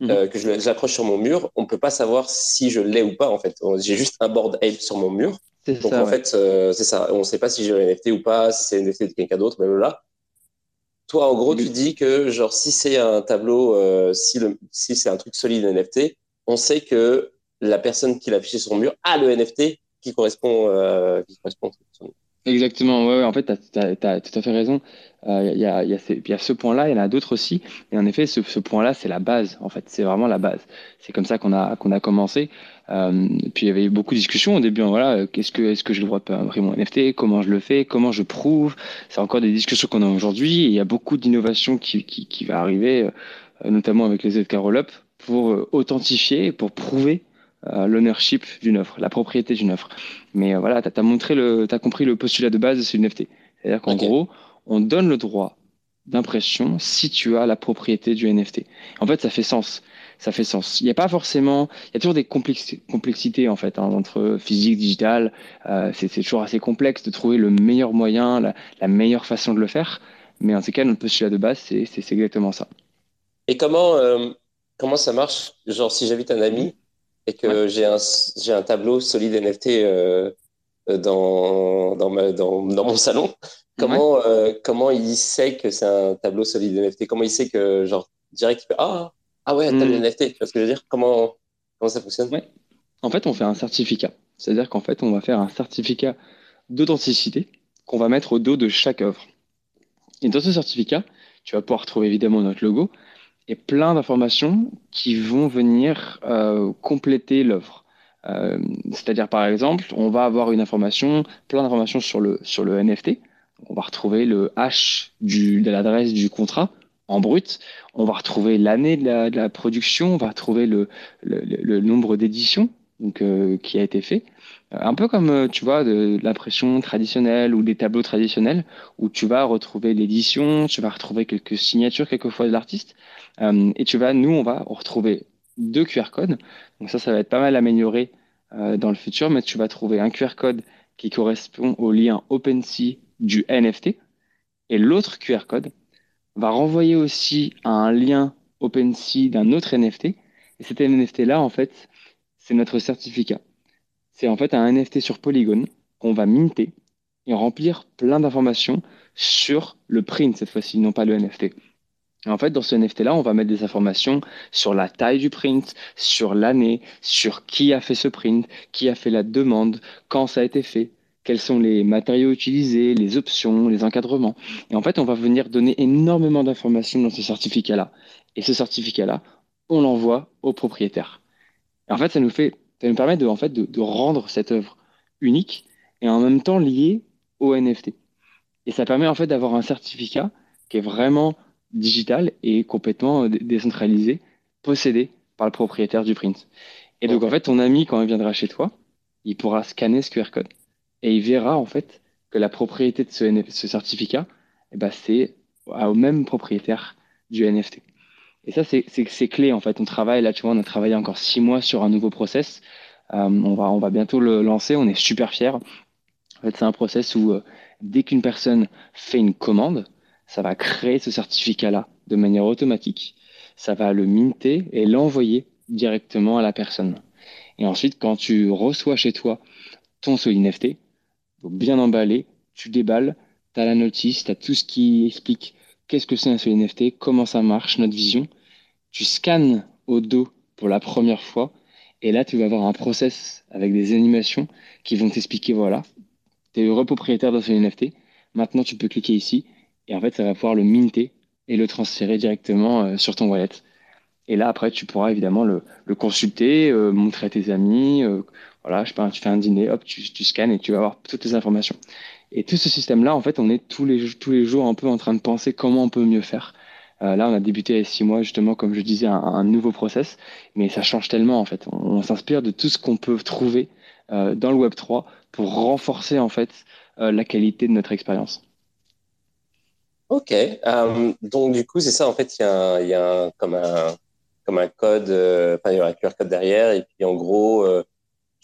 mhm. euh, que je l'accroche sur mon mur, on peut pas savoir si je l'ai ou pas, en fait. J'ai juste un board ape sur mon mur. Donc, en fait, c'est ça. On sait pas si j'ai un NFT ou pas, si c'est un NFT de quelqu'un d'autre, là. Toi, en gros, tu dis que genre si c'est un tableau, euh, si, le, si c'est un truc solide NFT, on sait que la personne qui l'a affiché sur son mur a le NFT qui correspond, euh, qui correspond Exactement, ouais, ouais, en fait, tu as, tout à fait raison. Il euh, y, a, y, a y, a, ce point-là, il y en a d'autres aussi. Et en effet, ce, ce point-là, c'est la base, en fait. C'est vraiment la base. C'est comme ça qu'on a, qu'on a commencé. Euh, puis il y avait beaucoup de discussions au début. Hein, voilà, qu'est-ce que, est-ce que j'ai le droit d'imprimer mon NFT Comment je le fais Comment je prouve C'est encore des discussions qu'on a aujourd'hui. Il y a beaucoup d'innovations qui, qui, qui va arriver, euh, notamment avec les ZK Rollup, pour euh, authentifier, pour prouver euh, l'ownership d'une offre, la propriété d'une offre. Mais euh, voilà, tu as, montré le, as compris le postulat de base de ce NFT. C'est-à-dire qu'en gros, on donne le droit d'impression si tu as la propriété du NFT. En fait, ça fait sens. Ça fait sens. Il n'y a pas forcément, il y a toujours des complexités en fait hein, entre physique, digital. Euh, c'est toujours assez complexe de trouver le meilleur moyen, la, meilleure façon de le faire. Mais en tout cas, notre postulat de base, c'est exactement ça. Et comment comment ça marche Genre, si j'invite un ami et que j'ai un, un tableau solide NFT euh, euh, dans, dans, ma, dans, dans, mon salon. Comment, euh, comment il sait que c'est un tableau solide NFT Comment il sait que, genre, direct, il fait Ah, ah ouais, t'as le hmm. NFT Tu vois ce que je veux dire? Comment, comment ça fonctionne? En fait, on fait un certificat. C'est-à-dire qu'en fait, on va faire un certificat d'authenticité qu'on va mettre au dos de chaque œuvre. Et dans ce certificat, tu vas pouvoir trouver évidemment notre logo, et plein d'informations qui vont venir euh, compléter l'œuvre. Euh, c'est-à-dire, par exemple, on va avoir une information, plein d'informations sur le, sur le NFT. On va retrouver le hash du, de l'adresse du contrat en brut. On va retrouver l'année de la, production. On va retrouver le, nombre d'éditions euh, qui a été fait. Un peu comme, euh, tu vois, de, l'impression traditionnelle ou des tableaux traditionnels, où tu vas retrouver l'édition, tu vas retrouver quelques signatures quelquefois de l'artiste, euh, et tu vas, nous, on va retrouver deux QR codes. Donc ça, ça va être pas mal amélioré euh, dans le futur, mais tu vas trouver un QR code qui correspond au lien OpenSea du NFT, et l'autre QR code va renvoyer aussi à un lien OpenSea d'un autre NFT, et cet NFT-là, en fait, c'est notre certificat. C'est en fait un NFT sur Polygon qu'on va minter et remplir plein d'informations sur le print cette fois-ci, non pas le NFT. en fait, dans ce NFT-là, on va mettre des informations sur la taille du print, sur l'année, sur qui a fait ce print, qui a fait la demande, quand ça a été fait, quels sont les matériaux utilisés, les options, les encadrements. Et en fait, on va venir donner énormément d'informations dans ce certificat-là. Et ce certificat-là, on l'envoie au propriétaire. Et en fait, ça nous fait ça nous permet de, en fait, de, rendre cette œuvre unique et en même temps liée au NFT. Et ça permet en fait d'avoir un certificat qui est vraiment digital et complètement décentralisé, possédé par le propriétaire du print. Et donc en fait, ton ami, quand il viendra chez toi, il pourra scanner ce QR code et il verra en fait que la propriété de ce, ce certificat, eh ben, c'est au même propriétaire du NFT. Et ça, c'est clé en fait. On travaille là, tu vois, on a travaillé encore six mois sur un nouveau process. Euh, on, va, on va bientôt le lancer. On est super fiers. En fait, c'est un process où euh, dès qu'une personne fait une commande, ça va créer ce certificat-là de manière automatique. Ça va le minter et l'envoyer directement à la personne. Et ensuite, quand tu reçois chez toi ton Solid NFT, bien emballé, tu déballes, tu as la notice, tu as tout ce qui explique qu'est-ce que c'est un Solid NFT, comment ça marche, notre vision. Tu scannes au dos pour la première fois et là, tu vas avoir un process avec des animations qui vont t'expliquer voilà, tu es heureux propriétaire d'un Solid NFT. Maintenant, tu peux cliquer ici et en fait, ça va pouvoir le minter et le transférer directement euh, sur ton wallet. Et là, après, tu pourras évidemment le, consulter, euh, montrer à tes amis. Euh, voilà, tu fais un dîner, hop, tu, scannes et tu vas avoir toutes les informations. Et tout ce système-là, en fait, on est tous les, tous les jours un peu en train de penser comment on peut mieux faire. Euh, là, on a débuté il y a six mois, justement, comme je disais, un, nouveau process, mais ça change tellement, en fait. On, s'inspire de tout ce qu'on peut trouver dans le Web 3 pour renforcer, en fait, la qualité de notre expérience. Ok, donc du coup, c'est ça, en fait, il y a, y a comme un comme un code, euh, enfin, il y aura un QR code derrière, et puis en gros, euh,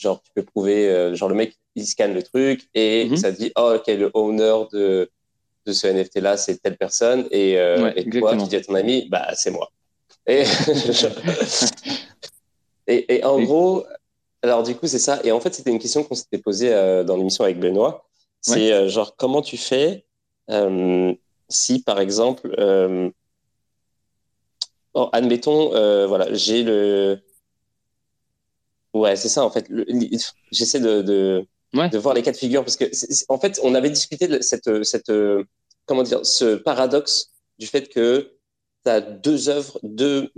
genre, tu peux prouver, euh, genre, le mec, il scanne le truc et mhm. ça dit, oh, ok, le owner de, de ce NFT-là, c'est telle personne, et, et toi, tu dis à ton ami, bah, c'est moi. Et, et, et, en gros, alors du coup, c'est ça. Et en fait, c'était une question qu'on s'était posée dans l'émission avec Benoît. C'est genre, comment tu fais si, par exemple, admettons, euh, voilà, j'ai le. Ouais, c'est ça, en fait. J'essaie de, de, de, voir les cas de figure parce que, en fait, on avait discuté de cette, cette, comment dire, ce paradoxe du fait que tu as deux œuvres, deux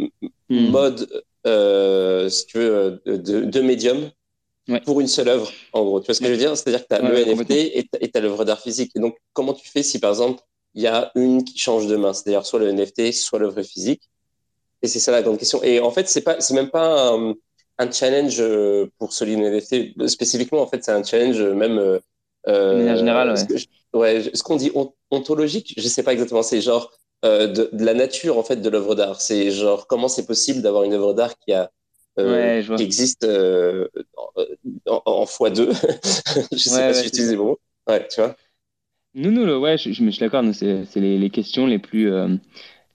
hmm. modes, euh, si tu veux, de, de médiums pour une seule œuvre, en gros. Tu vois ce que je veux dire? C'est-à-dire que tu as le NFT et tu as l'œuvre d'art physique. Et donc, comment tu fais si, par exemple, il y a une qui change de main? C'est-à-dire soit le NFT, soit l'œuvre physique. Et c'est ça la grande question. Et en fait, c'est pas, c'est même pas un, challenge euh, pour Solid NFT spécifiquement. En fait, c'est un challenge même. Euh, euh générale, ouais. Ce qu'on dit ontologique, je sais pas exactement. C'est genre euh, de, la nature en fait de l'œuvre d'art. C'est genre comment c'est possible d'avoir une œuvre d'art qui a qui existe en, fois deux. je sais pas si j'utilise les mots. Ouais, tu vois. Nous, nous, ouais, je, me suis d'accord. C'est les, les, questions les plus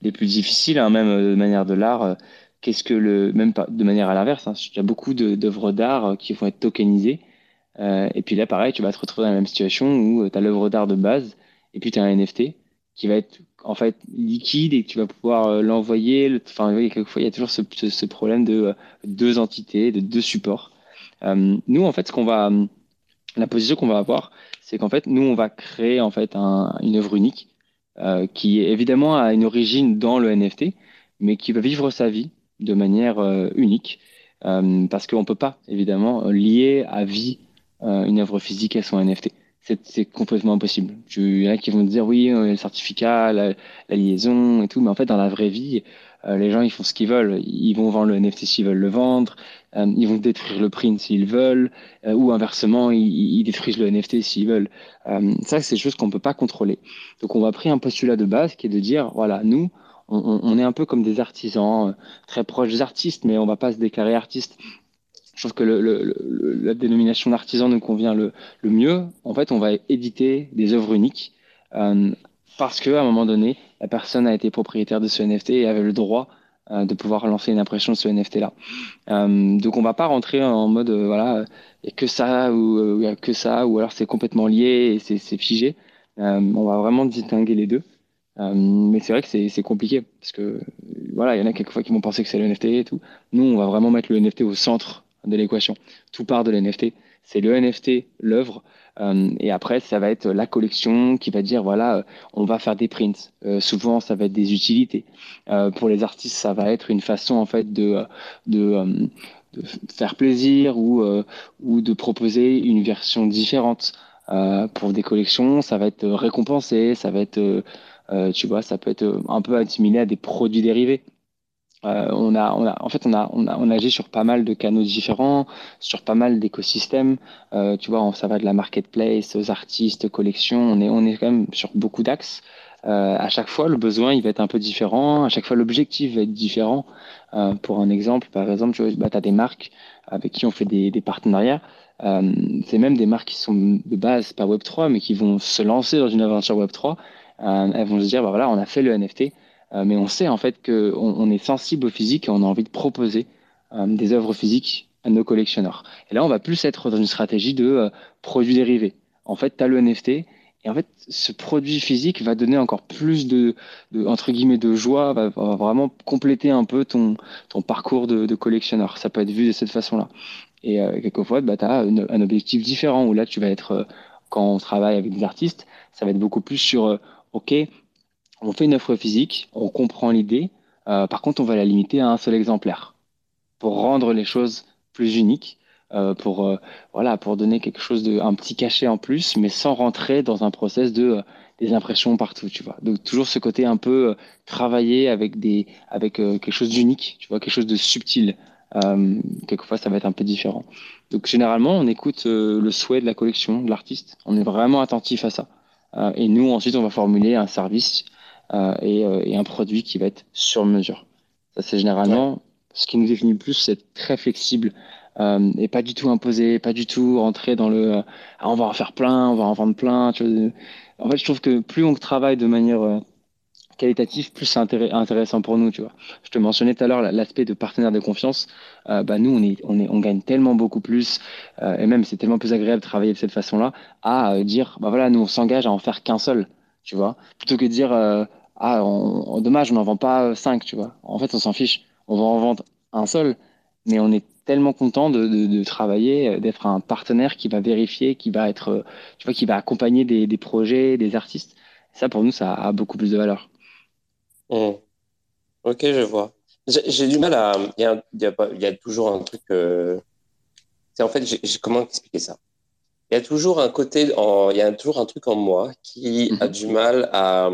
les plus difficiles, hein, même euh, de manière de l'art. Euh, qu'est-ce que le, même pas de manière à l'inverse, hein, il y a beaucoup d'œuvres d'art euh, qui vont être tokenisées. et puis là, pareil, tu vas te retrouver dans la même situation où tu as l'œuvre d'art de base et puis tu as un NFT qui va être en fait liquide et tu vas pouvoir l'envoyer. Enfin, quelquefois, il y a toujours ce, ce, problème de deux entités, de deux supports. nous, en fait, ce qu'on va, la position qu'on va avoir, c'est qu'en fait, nous, on va créer en fait un, une œuvre unique euh, qui évidemment a une origine dans le NFT, mais qui va vivre sa vie de manière euh, unique, euh, parce qu'on ne peut pas évidemment lier à vie une œuvre physique à son NFT. C'est complètement impossible. Il y en a qui vont dire oui, le certificat, la, liaison et tout, mais en fait, dans la vraie vie, les gens, ils font ce qu'ils veulent. Ils vont vendre le NFT s'ils veulent le vendre. ils vont détruire le print s'ils veulent. ou inversement, ils, ils, détruisent le NFT s'ils veulent. Euh, ça, c'est des choses qu'on ne peut pas contrôler. Donc, on va pris un postulat de base qui est de dire, voilà, nous, on, est un peu comme des artisans, euh, très proches des artistes, mais on va pas se déclarer artiste. Je trouve que la dénomination d'artisan nous convient le, mieux. En fait, on va éditer des œuvres uniques euh, parce qu'à un moment donné, la personne a été propriétaire de ce NFT et avait le droit de pouvoir lancer une impression de ce NFT-là. donc, on va pas rentrer en mode, voilà, et que ça ou euh, que ça ou alors c'est complètement lié et c'est figé. Euh, on va vraiment distinguer les deux. Euh, mais c'est vrai que c'est compliqué parce que voilà, il y en a quelquefois qui vont penser que c'est le NFT et tout. Nous, on va vraiment mettre le NFT au centre de l'équation. Tout part de l'NFT. C'est le NFT, l'œuvre, et après, ça va être la collection qui va dire voilà, on va faire des prints. souvent, ça va être des utilités. pour les artistes, ça va être une façon en fait de, de de faire plaisir ou, euh, ou de proposer une version différente. Euh, pour des collections, ça va être récompensé, ça va être, euh, tu vois, ça peut être un peu assimilé à des produits dérivés. on a, on a, en fait, on a, on a, on agit sur pas mal de canaux différents, sur pas mal d'écosystèmes. tu vois, ça va de la marketplace aux artistes, collections. On est, on est quand même sur beaucoup d'axes. euh, à chaque fois, le besoin, il va être un peu différent. À chaque fois, l'objectif va être différent. Euh, pour un exemple, par exemple, tu bah, as des marques avec qui on fait des, des partenariats. Euh, c'est même des marques qui sont de base pas Web3, mais qui vont se lancer dans une aventure Web3. Euh, elles vont se dire, bah voilà, on a fait le NFT, euh, mais on sait en fait qu'on on est sensible au physique et on a envie de proposer des œuvres physiques à nos collectionneurs. Et là, on va plus être dans une stratégie de produits dérivés. En fait, tu as le NFT, et en fait, ce produit physique va donner encore plus de, entre guillemets, de joie, va, vraiment compléter un peu ton, ton parcours de, collectionneur. Ça peut être vu de cette façon-là. Et euh, quelquefois, bah, tu as un, objectif différent où là, tu vas être, euh, quand on travaille avec des artistes, ça va être beaucoup plus sur, euh, OK, on fait une offre physique, on comprend l'idée, par contre, on va la limiter à un seul exemplaire pour rendre les choses plus uniques. pour voilà pour donner quelque chose de un petit cachet en plus mais sans rentrer dans un process de des impressions partout tu vois donc toujours ce côté un peu travailler avec des avec quelque chose d'unique tu vois quelque chose de subtil euh, quelquefois, ça va être un peu différent. Donc, généralement, on écoute euh, le souhait de la collection, de l'artiste. On est vraiment attentif à ça. Euh, et nous, ensuite, on va formuler un service et, et, un produit qui va être sur mesure. Ça, c'est généralement ce qui nous définit le plus, c'est très flexible euh, et pas du tout imposé, pas du tout rentrer dans le ah, on va en faire plein, on va en vendre plein. Tu vois. En fait, je trouve que plus on travaille de manière qualitatif, plus c'est intéressant pour nous, tu vois. Je te mentionnais tout à l'heure l'aspect de partenaire de confiance. Euh, bah, nous, on, est, on, est, on gagne tellement beaucoup plus, euh, et même c'est tellement plus agréable de travailler de cette façon-là, à euh, dire, bah voilà, nous, on s'engage à en faire qu'un seul, tu vois. Plutôt que de dire, ah, on, dommage, on n'en vend pas cinq, tu vois. En fait, on s'en fiche. On va en vendre un seul, mais on est tellement content de, de, travailler, d'être un partenaire qui va vérifier, qui va être, tu vois, qui va accompagner des, des projets, des artistes. Ça, pour nous, ça a beaucoup plus de valeur. Hmm. Ok, je vois. J'ai du mal à. Il y a, il y a, il y a toujours un truc. Euh... C'est en fait, comment expliquer ça? Il y a toujours un côté, en, il y a toujours un truc en moi qui a mhm. du mal à,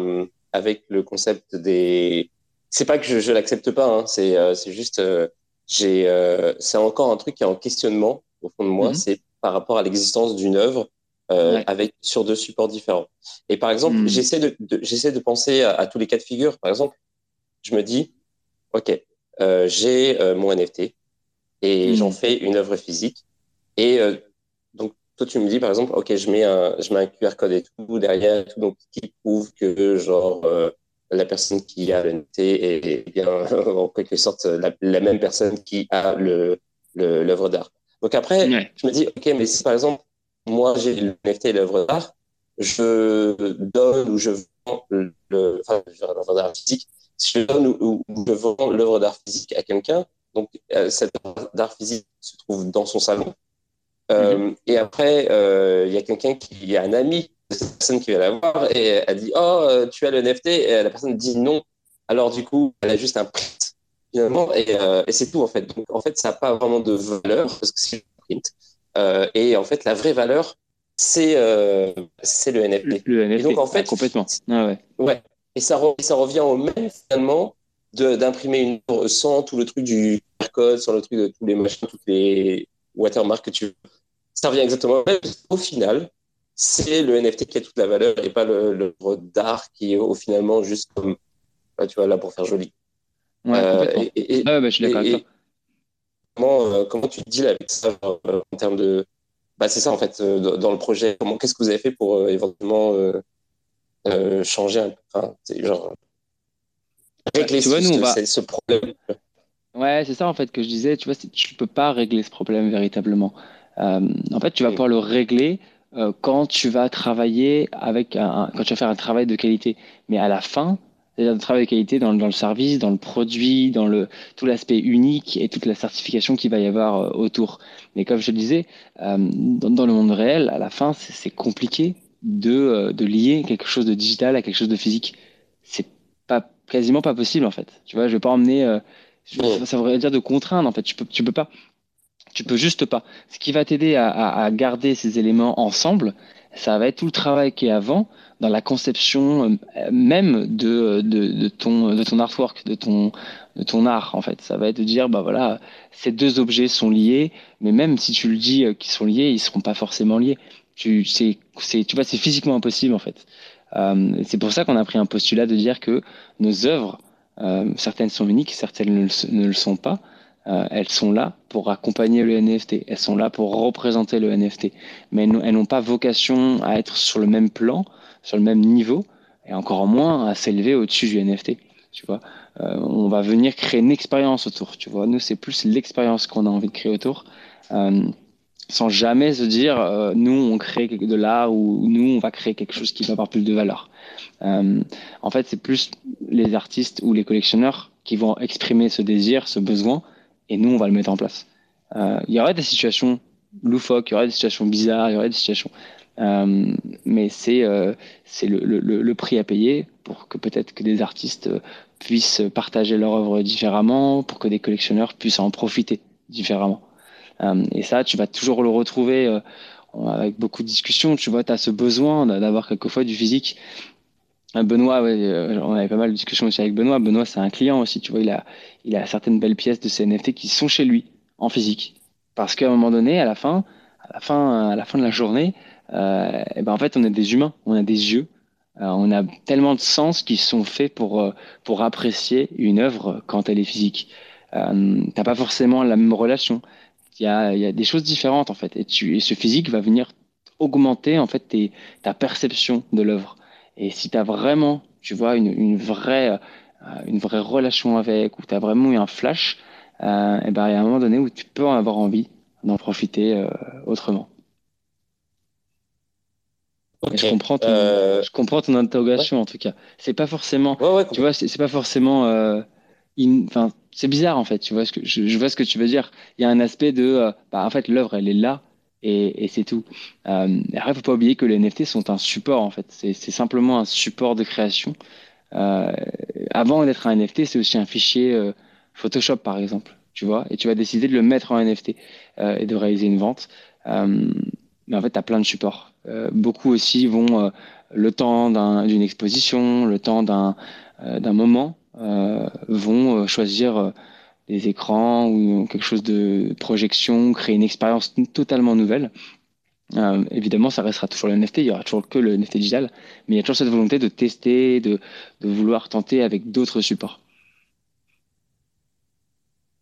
avec le concept des. C'est pas que je, je l'accepte pas, hein, c'est euh, c'est juste. Euh, j'ai, euh, c'est encore un truc qui est en questionnement au fond de moi. Mhm. C'est par rapport à l'existence d'une œuvre euh, avec sur deux supports différents. Et par exemple, hmm. j'essaie de, j'essaie de penser à, tous les cas de figure. Par exemple, je me dis, ok, euh, j'ai euh, mon NFT et hmm. j'en fais une œuvre physique. Et euh, donc toi, tu me dis par exemple, ok, je mets un, je mets un QR code et tout derrière, tout, donc qui prouve que genre la personne qui a le NFT est, bien en quelque sorte la, la, même personne qui a le l'œuvre d'art. Donc après, je me dis, ok, mais si par exemple moi j'ai le NFT et l'œuvre d'art, je donne ou je vends le, enfin, l'œuvre d'art physique, si je donne ou, je vends l'œuvre d'art physique à quelqu'un, donc euh, cette œuvre d'art physique se trouve dans son salon. Euh, mm-hmm. Et après, euh, il y a quelqu'un qui, il y a un ami de cette personne qui va la voir et elle dit Oh, tu as le NFT Et la personne dit non. Alors, du coup, elle a juste un print finalement et, et c'est tout en fait. Donc, en fait, ça n'a pas vraiment de valeur parce que c'est un print. Et en fait, la vraie valeur, c'est euh, le NFT. Le, NFT. Et donc, en fait, complètement. Ah ouais. ouais. Et ça, ça revient au même finalement d'imprimer une œuvre sans tout le truc du code, sans le truc de tous les machines, toutes les watermarks que tu veux. Ça revient exactement au même. Au final, c'est le NFT qui a toute la valeur et pas l'œuvre d'art qui est au finalement juste comme, tu vois, là pour faire joli. Ouais, euh, et, et, bah, je suis d'accord avec toi. Comment, euh, comment tu deals avec ça euh, en termes de. Bah, c'est ça, en fait, euh, dans le projet. Qu'est-ce que vous avez fait pour éventuellement changer un peu enfin, genre, régler tu vois, ce, nous, on va... ce problème Ouais, c'est ça, en fait, que je disais. Tu vois, tu ne peux pas régler ce problème véritablement. en fait, tu vas pouvoir le régler quand tu vas travailler avec un, quand tu vas faire un travail de qualité. Mais à la fin, c'est-à-dire un travail de qualité dans, dans, le service, dans le produit, dans le, tout l'aspect unique et toute la certification qu'il va y avoir euh, autour. Mais comme je le disais, euh, dans, dans, le monde réel, à la fin, c'est compliqué de, euh, de lier quelque chose de digital à quelque chose de physique. C'est pas quasiment pas possible en fait. Tu vois, je vais pas emmener. Euh, ça voudrait dire de contraindre en fait. Tu peux, tu peux pas. Tu peux juste pas. Ce qui va t'aider à, à, à garder ces éléments ensemble, ça va être tout le travail qui est avant dans la conception euh, même de, de, de, ton, de ton artwork, de ton, de ton art, en fait. Ça va être de dire, bah voilà, ces deux objets sont liés, mais même si tu le dis qu'ils sont liés, ils seront pas forcément liés. Tu, c'est, c'est, tu vois, c'est physiquement impossible, en fait. Euh, c'est pour ça qu'on a pris un postulat de dire que nos œuvres, euh, certaines sont uniques, certaines ne le, ne le sont pas. Euh, elles sont là pour accompagner le NFT, elles sont là pour représenter le NFT, mais elles n'ont pas vocation à être sur le même plan, sur le même niveau, et encore moins à s'élever au-dessus du NFT. Tu vois, euh, on va venir créer une expérience autour. Tu vois, nous c'est plus l'expérience qu'on a envie de créer autour. Euh, sans jamais se dire euh, nous on crée de l'art ou nous on va créer quelque chose qui va avoir plus de valeur. Euh, en fait, c'est plus les artistes ou les collectionneurs qui vont exprimer ce désir, ce besoin, et nous on va le mettre en place. Euh, il y aurait des situations loufoques, il y aurait des situations bizarres, il y aurait des situations, euh, mais c'est euh, c'est le, le, le, prix à payer pour que peut-être que des artistes puissent partager leur œuvre différemment, pour que des collectionneurs puissent en profiter différemment. Euh, et ça, tu vas toujours le retrouver euh, avec beaucoup de discussions. Tu vois, tu as ce besoin d'avoir quelquefois du physique. Euh, Benoît, ouais, on avait pas mal de discussions aussi avec Benoît. Benoît, c'est un client aussi. Tu vois, il a, il a certaines belles pièces de CNFT qui sont chez lui en physique. Parce qu'à un moment donné, à la fin, à la fin, à la fin de la journée, euh, et ben en fait, on est des humains, on a des yeux, euh, on a tellement de sens qui sont faits pour pour apprécier une œuvre quand elle est physique. T'as pas forcément la même relation il y a, y a, des choses différentes en fait. Et, tu, et ce physique va venir augmenter en fait tes, ta perception de l'œuvre. Et si tu as vraiment, tu vois, une, une, vraie, euh, une vraie relation avec, ou tu as vraiment eu un flash, euh, et ben, il y a un moment donné où tu peux en avoir envie d'en profiter euh, autrement. Okay. Je comprends ton, euh... je comprends ton interrogation ouais. en tout cas. C'est pas forcément, ouais, ouais, tu vois, c'est pas forcément, enfin, c'est bizarre en fait. Tu vois ce que je, je, vois ce que tu veux dire. Il y a un aspect de, euh, bah, en fait, l'œuvre elle est là et, et c'est tout. Euh, après, faut pas oublier que les NFT sont un support en fait. C'est simplement un support de création. Euh, avant d'être un NFT, c'est aussi un fichier euh, Photoshop par exemple. Tu vois, et tu vas décider de le mettre en NFT euh, et de réaliser une vente. Mais en fait, tu as plein de supports. beaucoup aussi vont le temps d'une exposition, le temps d'un moment vont euh, choisir euh, des écrans ou quelque chose de projection, créer une expérience totalement nouvelle. Euh, évidemment, ça restera toujours le NFT, il y aura toujours que le NFT digital, mais il y a toujours cette volonté de tester, de, vouloir tenter avec d'autres supports.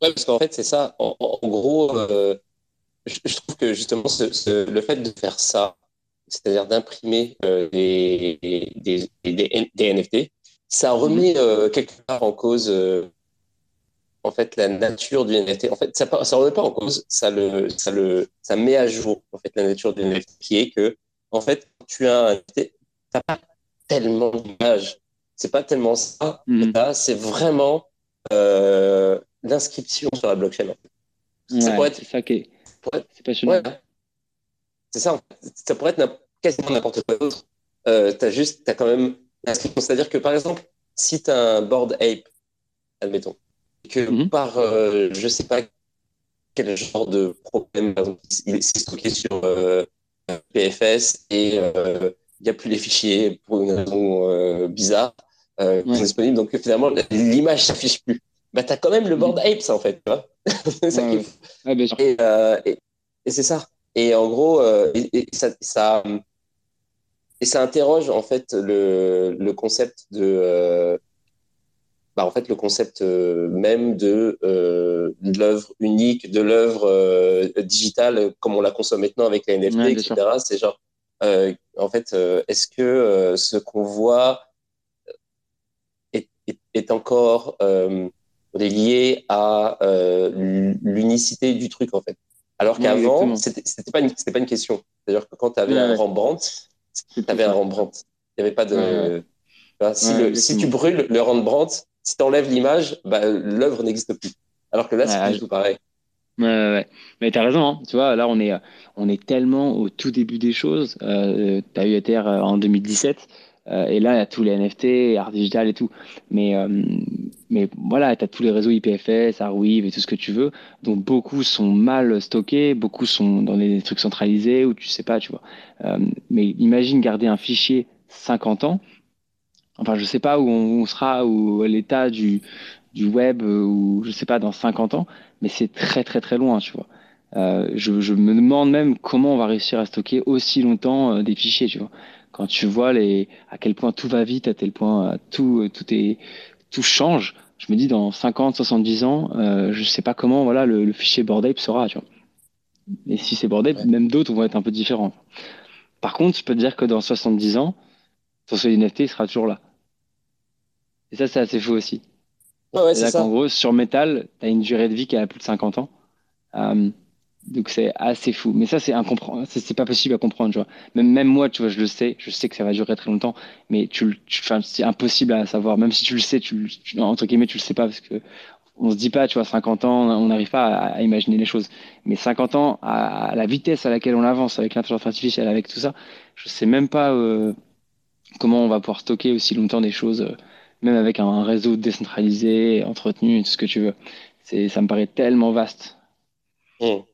Ouais, parce qu'en fait, c'est ça. En, gros, euh, je, trouve que justement, le fait de faire ça, c'est-à-dire d'imprimer euh, des, NFT, ça remet euh, quelque part en cause euh, en fait la nature du NFT. En fait, ça ça remet pas en cause, ça le ça le ça met à jour en fait la nature du NFT qui est que en fait tu as un NFT, t'as pas tellement d'images. C'est pas tellement ça. Mm -hmm. c'est vraiment euh, l'inscription sur la blockchain. En fait. Ouais, ça pourrait être, ça qui est, c'est passionnant. Ouais, c'est ça. Ça pourrait être quasiment n'importe quoi d'autre. Euh, t'as juste, t'as quand même c'est-à-dire que, par exemple, si tu as un board ape, admettons, que mm -hmm. par, euh, je sais pas quel genre de problème, il s'est stocké sur euh, PFS et euh, il n'y a plus les fichiers pour une raison euh, bizarre qui ouais. sont disponibles. Donc, finalement, l'image ne s'affiche plus. Bah, tu as quand même le board ape, ça, en fait. c'est ça ouais, ouais. ouais, et, et, et c'est ça. Et en gros, et, et ça, ça et ça interroge en fait le, le concept de euh, bah, en fait le concept euh, même de, euh, de l'œuvre unique, de l'œuvre digitale comme on la consomme maintenant avec la NFT, Ouais, etc. C'est genre en fait est-ce que ce qu'on voit est, est, est encore lié à l'unicité du truc en fait? Alors qu'avant, c'était pas, une, pas une question. C'est-à-dire que quand tu avais Ouais, un. Rembrandt, tu avais un Rembrandt. Il n'y avait pas de. Ouais, Bah, si, le, si tu brûles le Rembrandt, si tu enlèves l'image, bah, l'œuvre n'existe plus. Alors que là, c'est du tout pareil. Ouais. Mais t'as raison, hein. Tu vois, là, on est, on est tellement au tout début des choses. Euh, t'as eu Ether euh, en 2017, euh, et là, il y a tous les NFT, art digital et tout. Mais, euh, mais voilà, t'as tous les réseaux IPFS, Arweave et tout ce que tu veux, dont beaucoup sont mal stockés, beaucoup sont dans des trucs centralisés ou tu sais pas, tu vois. Euh, mais imagine garder un fichier 50 ans. Enfin, je sais pas où on, sera, ou l'état du, du web, ou je sais pas, dans 50 ans, mais c'est très très très loin, tu vois. Euh, je, je, me demande même comment on va réussir à stocker aussi longtemps euh, des fichiers, tu vois. Quand tu vois les, à quel point tout va vite, à quel point tout, tout, est, tout change, je me dis dans 50, 70 ans, euh, je sais pas comment voilà, le, fichier Bored sera. Tu vois. Et si c'est Bored même d'autres vont être un peu différents. Par contre, je peux te dire que dans 70 ans, ton solide NFT sera toujours là. Et ça, c'est assez fou aussi. Ouais, c'est En gros, sur Metal, tu as une durée de vie qui a plus de 50 ans. Euh, donc c'est assez fou. Mais ça, c'est incompréhensible. C'est pas possible à comprendre, tu vois. Même, même moi, tu vois, je le sais. Je sais que ça va durer très longtemps. Mais tu, tu c'est impossible à savoir. Même si tu le sais, tu, entre guillemets, tu le sais pas parce que on se dit pas, tu vois, 50 ans, on n'arrive pas à, imaginer les choses. Mais 50 ans, à, la vitesse à laquelle on avance avec l'intelligence artificielle, avec tout ça, je sais même pas euh, comment on va pouvoir stocker aussi longtemps des choses, euh, même avec un réseau décentralisé, entretenu, tout ce que tu veux. C'est, ça me paraît tellement vaste. Mmh.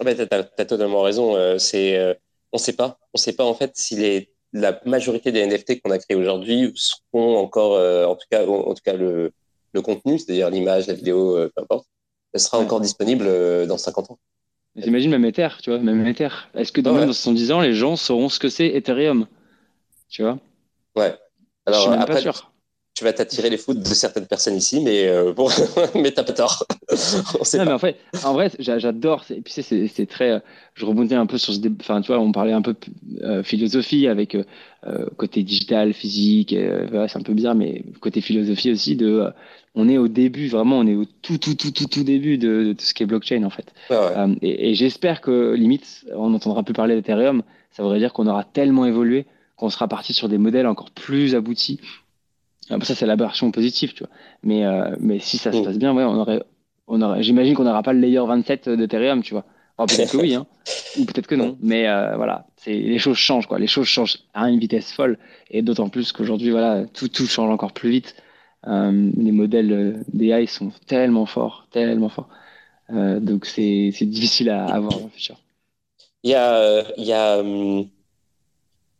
Ah tu as, totalement raison. Euh, c'est, euh, on ne sait pas. On sait pas en fait si les, la majorité des NFT qu'on a créés aujourd'hui seront encore, euh, en tout cas, en, tout cas le, le contenu, c'est-à-dire l'image, la vidéo, peu importe, sera encore disponible dans 50 ans. J'imagine même Ether, tu vois, même Ether. Est-ce que dans, dans 70 ans, les gens sauront ce que c'est Ethereum? Tu vois? Ouais. Alors, Je suis même pas sûr tu vas t'attirer les foudres de certaines personnes ici, mais euh, bon, mais t'as pas tort. non, mais en fait, en vrai, j'adore. Et puis c'est très. Euh, je rebondis un peu sur ce. Enfin, tu vois, on parlait un peu euh, philosophie avec côté digital, physique. c'est un peu bizarre, mais côté philosophie aussi. De, on est au début, vraiment, on est au tout, tout, tout, tout, tout début de, de ce qui est blockchain en fait. et, et j'espère que limite, on n'entendra plus parler d'Ethereum. Ça voudrait dire qu'on aura tellement évolué qu'on sera parti sur des modèles encore plus aboutis ça, c'est la version positive, tu vois. Mais, euh, mais si ça se mm. passe bien, ouais, on aurait, on aurait, j'imagine qu'on n'aura pas le layer 27 d'Ethereum, tu vois. peut-être que oui, hein. ou peut-être que non. Mais euh, voilà, c'est, les choses changent, quoi. Les choses changent à une vitesse folle. Et d'autant plus qu'aujourd'hui, voilà, tout, tout change encore plus vite. Euh, les modèles d'AI sont tellement forts, tellement forts. donc, c'est, c'est difficile à avoir dans le futur. Il y a, il y a hum,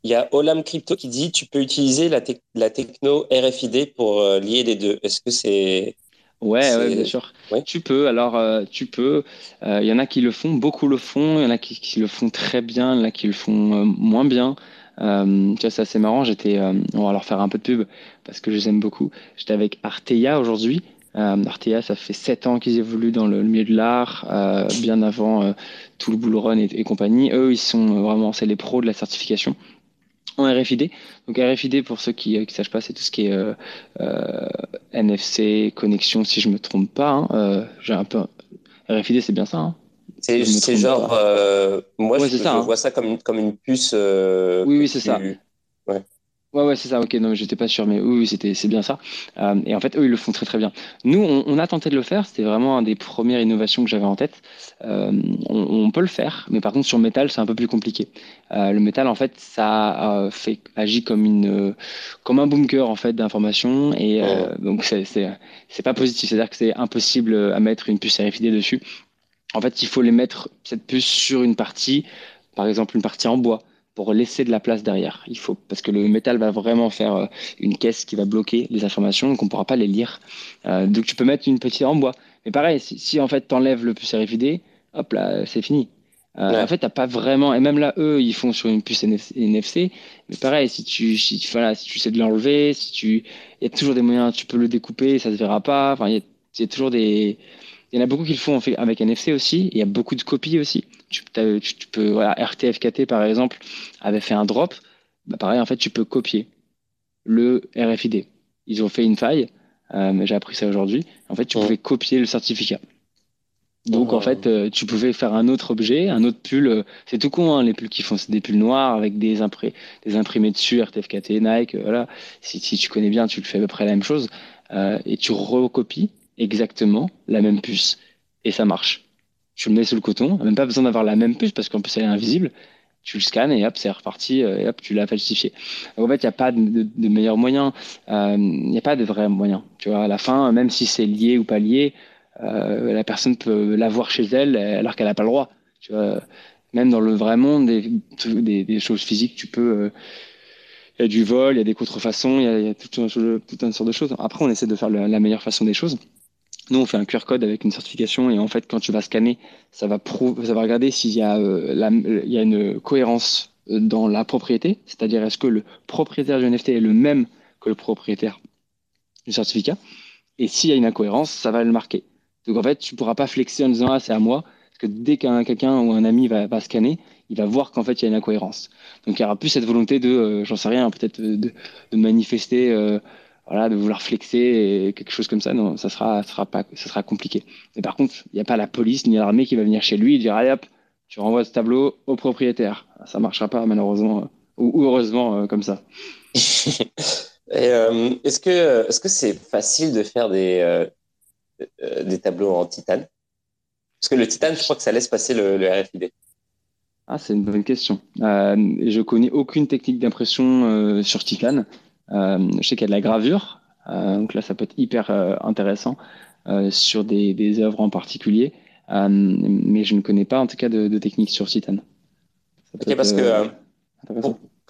il y a Olam Crypto qui dit tu peux utiliser la, la techno RFID pour euh, lier les deux. Est-ce que c'est Ouais, ouais, bien sûr. Tu peux. Alors, euh, tu peux. Euh, il y en a qui le font, beaucoup le font. Il y en a qui, le font très bien, il y en a qui le font moins bien. tu vois, c'est assez marrant. J'étais, on va leur faire un peu de pub parce que je les aime beaucoup. J'étais avec Arteia aujourd'hui. Arteia, ça fait sept ans qu'ils évoluent dans le, milieu de l'art, bien avant tout le Bull Run et, et, compagnie. Eux, ils sont vraiment, c'est les pros de la certification en RFID. Donc RFID, pour ceux qui ne sachent pas, c'est tout ce qui est euh, euh, NFC, connexion, si je me trompe pas. Hein. Euh, j'ai un peu... RFID, c'est bien ça hein. C'est genre, moi je, ça, hein. vois ça comme, comme une puce. oui, oui, c'est ça. Ouais. Ouais, ouais, c'est ça. Ok, non, j'étais pas sûr, mais oui, c'était, c'est bien ça. Euh, et en fait, eux, ils le font très, très bien. Nous, on, a tenté de le faire. C'était vraiment une des premières innovations que j'avais en tête. Euh, on, peut le faire, mais par contre, sur métal, c'est un peu plus compliqué. Euh, le métal, en fait, ça fait agit comme une, comme un bunker en fait d'informations, et donc c'est, c'est, c'est pas positif. C'est-à-dire que c'est impossible à mettre une puce RFID dessus. En fait, il faut les mettre cette puce sur une partie, par exemple une partie en bois pour laisser de la place derrière. Il faut parce que le métal va vraiment faire euh, une caisse qui va bloquer les informations, donc on pourra pas les lire. Euh, donc tu peux mettre une petite en bois. Mais pareil, si, en fait tu enlèves le puce RFID, hop là, c'est fini. Euh, en fait, t'as pas vraiment, et même là, eux, ils font sur une puce NFC. Mais pareil, si tu, si, voilà, si tu sais de l'enlever, si tu, il y a toujours des moyens, tu peux le découper, ça se verra pas. Enfin, il y, a toujours des, il y en a beaucoup qui le font avec NFC aussi. Il y a beaucoup de copies aussi. Tu, tu, peux, voilà, RTFKT par exemple avait fait un drop. Bah, pareil, en fait, tu peux copier le RFID. Ils ont fait une faille, euh, mais j'ai appris ça aujourd'hui. En fait, tu pouvais copier le certificat. Donc, en fait, euh, tu pouvais faire un autre objet, un autre pull. Euh, c'est tout con, hein, les pulls qui font, c'est des pulls noirs avec des, des imprimés dessus, RTFKT, Nike. voilà. Si, si, tu connais bien, tu le fais à peu près la même chose. et tu recopies exactement la même puce et ça marche. Tu le mets sous le coton, même pas besoin d'avoir la même puce parce qu'en plus elle est invisible. Tu le scannes et hop, c'est reparti euh, et hop, tu l'as falsifié. en fait, il n'y a pas de, meilleur moyen, euh, il n'y a pas de vrai moyen. Tu vois, à la fin, même si c'est lié ou pas lié, euh, la personne peut l'avoir chez elle alors qu'elle n'a pas le droit. Tu vois, même dans le vrai monde des, des, choses physiques, tu peux il y a du vol, il y a des contrefaçons, il y a, il y a toute, une, sorte de choses. Après, on essaie de faire la meilleure façon des choses. Nous, on fait un QR code avec une certification et en fait, quand tu vas scanner, ça va, regarder s'il y, a, euh, y a une cohérence dans la propriété, c'est-à-dire est-ce que le propriétaire du NFT est le même que le propriétaire du certificat? Et s'il y a une incohérence, ça va le marquer. Donc en fait, tu ne pourras pas flexer en disant ah c'est à moi, parce que dès qu'un quelqu'un ou un ami va, scanner, il va voir qu'en fait il y a une incohérence. Donc il y aura plus cette volonté de, euh, j'en sais rien, peut-être de, manifester, euh, voilà, de vouloir flexer et quelque chose comme ça. Non, ça sera, ça sera pas, ça sera compliqué. Mais par contre, il n'y a pas la police ni l'armée qui va venir chez lui et dire allez hop, tu renvoies ce tableau au propriétaire. Ça marchera pas malheureusement ou heureusement comme ça. Euh, est-ce que est-ce que c'est facile de faire des euh, euh, des tableaux en titane? Parce que le titane, je crois que ça laisse passer le, RFID. Ah, c'est une bonne question. je connais aucune technique d'impression sur titane. Je sais qu'il y a de la gravure, donc là, ça peut être hyper intéressant sur des, des œuvres en particulier, mais je ne connais pas en tout cas de, technique sur titane. Ok, parce que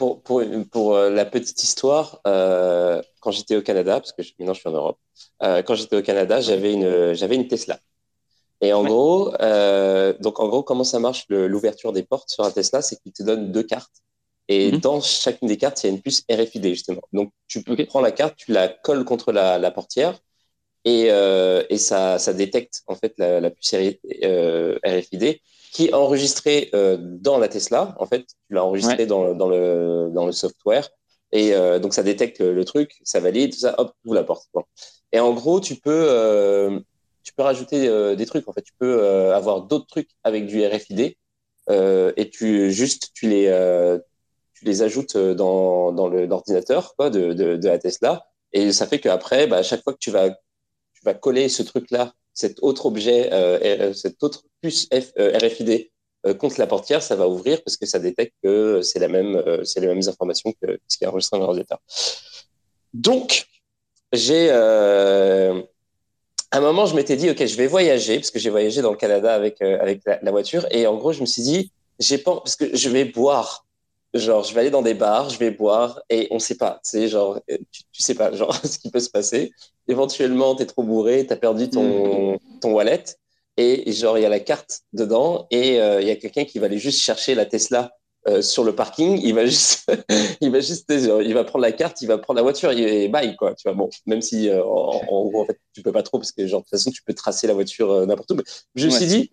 pour, pour, pour euh, la petite histoire, euh, quand j'étais au Canada, parce que maintenant je suis en Europe, euh, quand j'étais au Canada, j'avais une, j'avais une Tesla. Et en gros, euh, donc en gros, comment ça marche l'ouverture des portes sur un Tesla, c'est qu'il te donne deux cartes. Et mhm. dans chacune des cartes, il y a une puce RFID justement. Donc tu prends la carte, tu la colles contre la, la portière et, euh, et ça, ça détecte en fait la, la puce RFID qui est enregistré euh, dans la Tesla. En fait, tu l'as enregistré dans, dans, le, dans le software. Et euh, donc, ça détecte le, truc, ça valide, tout ça, hop, ouvre la porte. Et en gros, tu peux, euh, tu peux rajouter euh, des trucs. En fait, tu peux euh, avoir d'autres trucs avec du RFID et tu juste tu les, tu les ajoutes dans, dans l'ordinateur de, de, de, la Tesla. Et ça fait qu'après, bah, à chaque fois que tu vas, tu vas coller ce truc-là cet autre objet, euh, euh, cette autre puce euh, RFID contre la portière, ça va ouvrir parce que ça détecte que c'est la les mêmes informations que ce qui est enregistré dans l'ordinateur. Donc, j'ai à un moment, je m'étais dit, ok, je vais voyager parce que j'ai voyagé dans le Canada avec avec la, la, voiture et en gros, je me suis dit, j'ai pas parce que je vais boire genre je vais aller dans des bars, je vais boire et on sait pas, tu sais genre tu, tu, sais pas genre ce qui peut se passer. Éventuellement, tu es trop bourré, tu as perdu ton mm. ton wallet et genre il y a la carte dedans et euh, il y a quelqu'un qui va aller juste chercher la Tesla euh, sur le parking, il va juste il va juste il va prendre la carte, il va prendre la voiture et bye quoi, tu vois. Bon, même si euh, en, en, gros en fait tu peux pas trop parce que genre de toute façon tu peux tracer la voiture n'importe où. Mais je me suis dit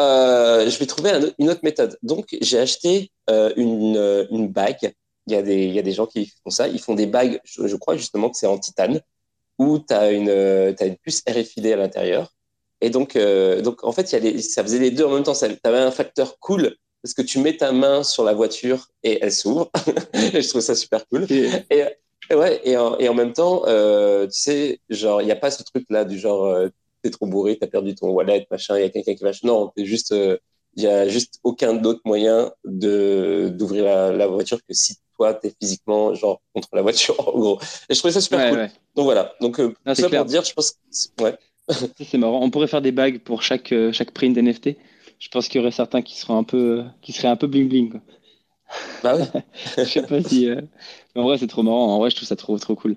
euh, je vais trouver une autre méthode. Donc, j'ai acheté euh, une, euh, une, bague. Il y, a des, il y a des gens qui font ça. Ils font des bagues, je, crois justement que c'est en titane, où tu as une, as une puce RFID à l'intérieur. Et donc, donc, en fait, il y a les, ça faisait les deux en même temps. Tu avais un facteur cool parce que tu mets ta main sur la voiture et elle s'ouvre. je trouve ça super cool. Et, ouais, et en, et en même temps, tu sais, genre, il n'y a pas ce truc-là du genre, t'es trop bourré, t'as perdu ton wallet, machin, il y a quelqu'un qui va. Non, t'es juste, il euh, y a juste aucun autre moyen de d'ouvrir la, voiture que si toi t'es physiquement genre contre la voiture en gros. Et je trouvais ça super cool. Donc voilà. Donc euh, ça pour dire, je pense, ouais. c'est marrant. On pourrait faire des bagues pour chaque euh, chaque print NFT. Je pense qu'il y aurait certains qui seraient un peu qui seraient un peu bling bling. Quoi. Bah oui. je sais pas si. Mais en vrai, c'est trop marrant. En vrai, je trouve ça trop trop cool.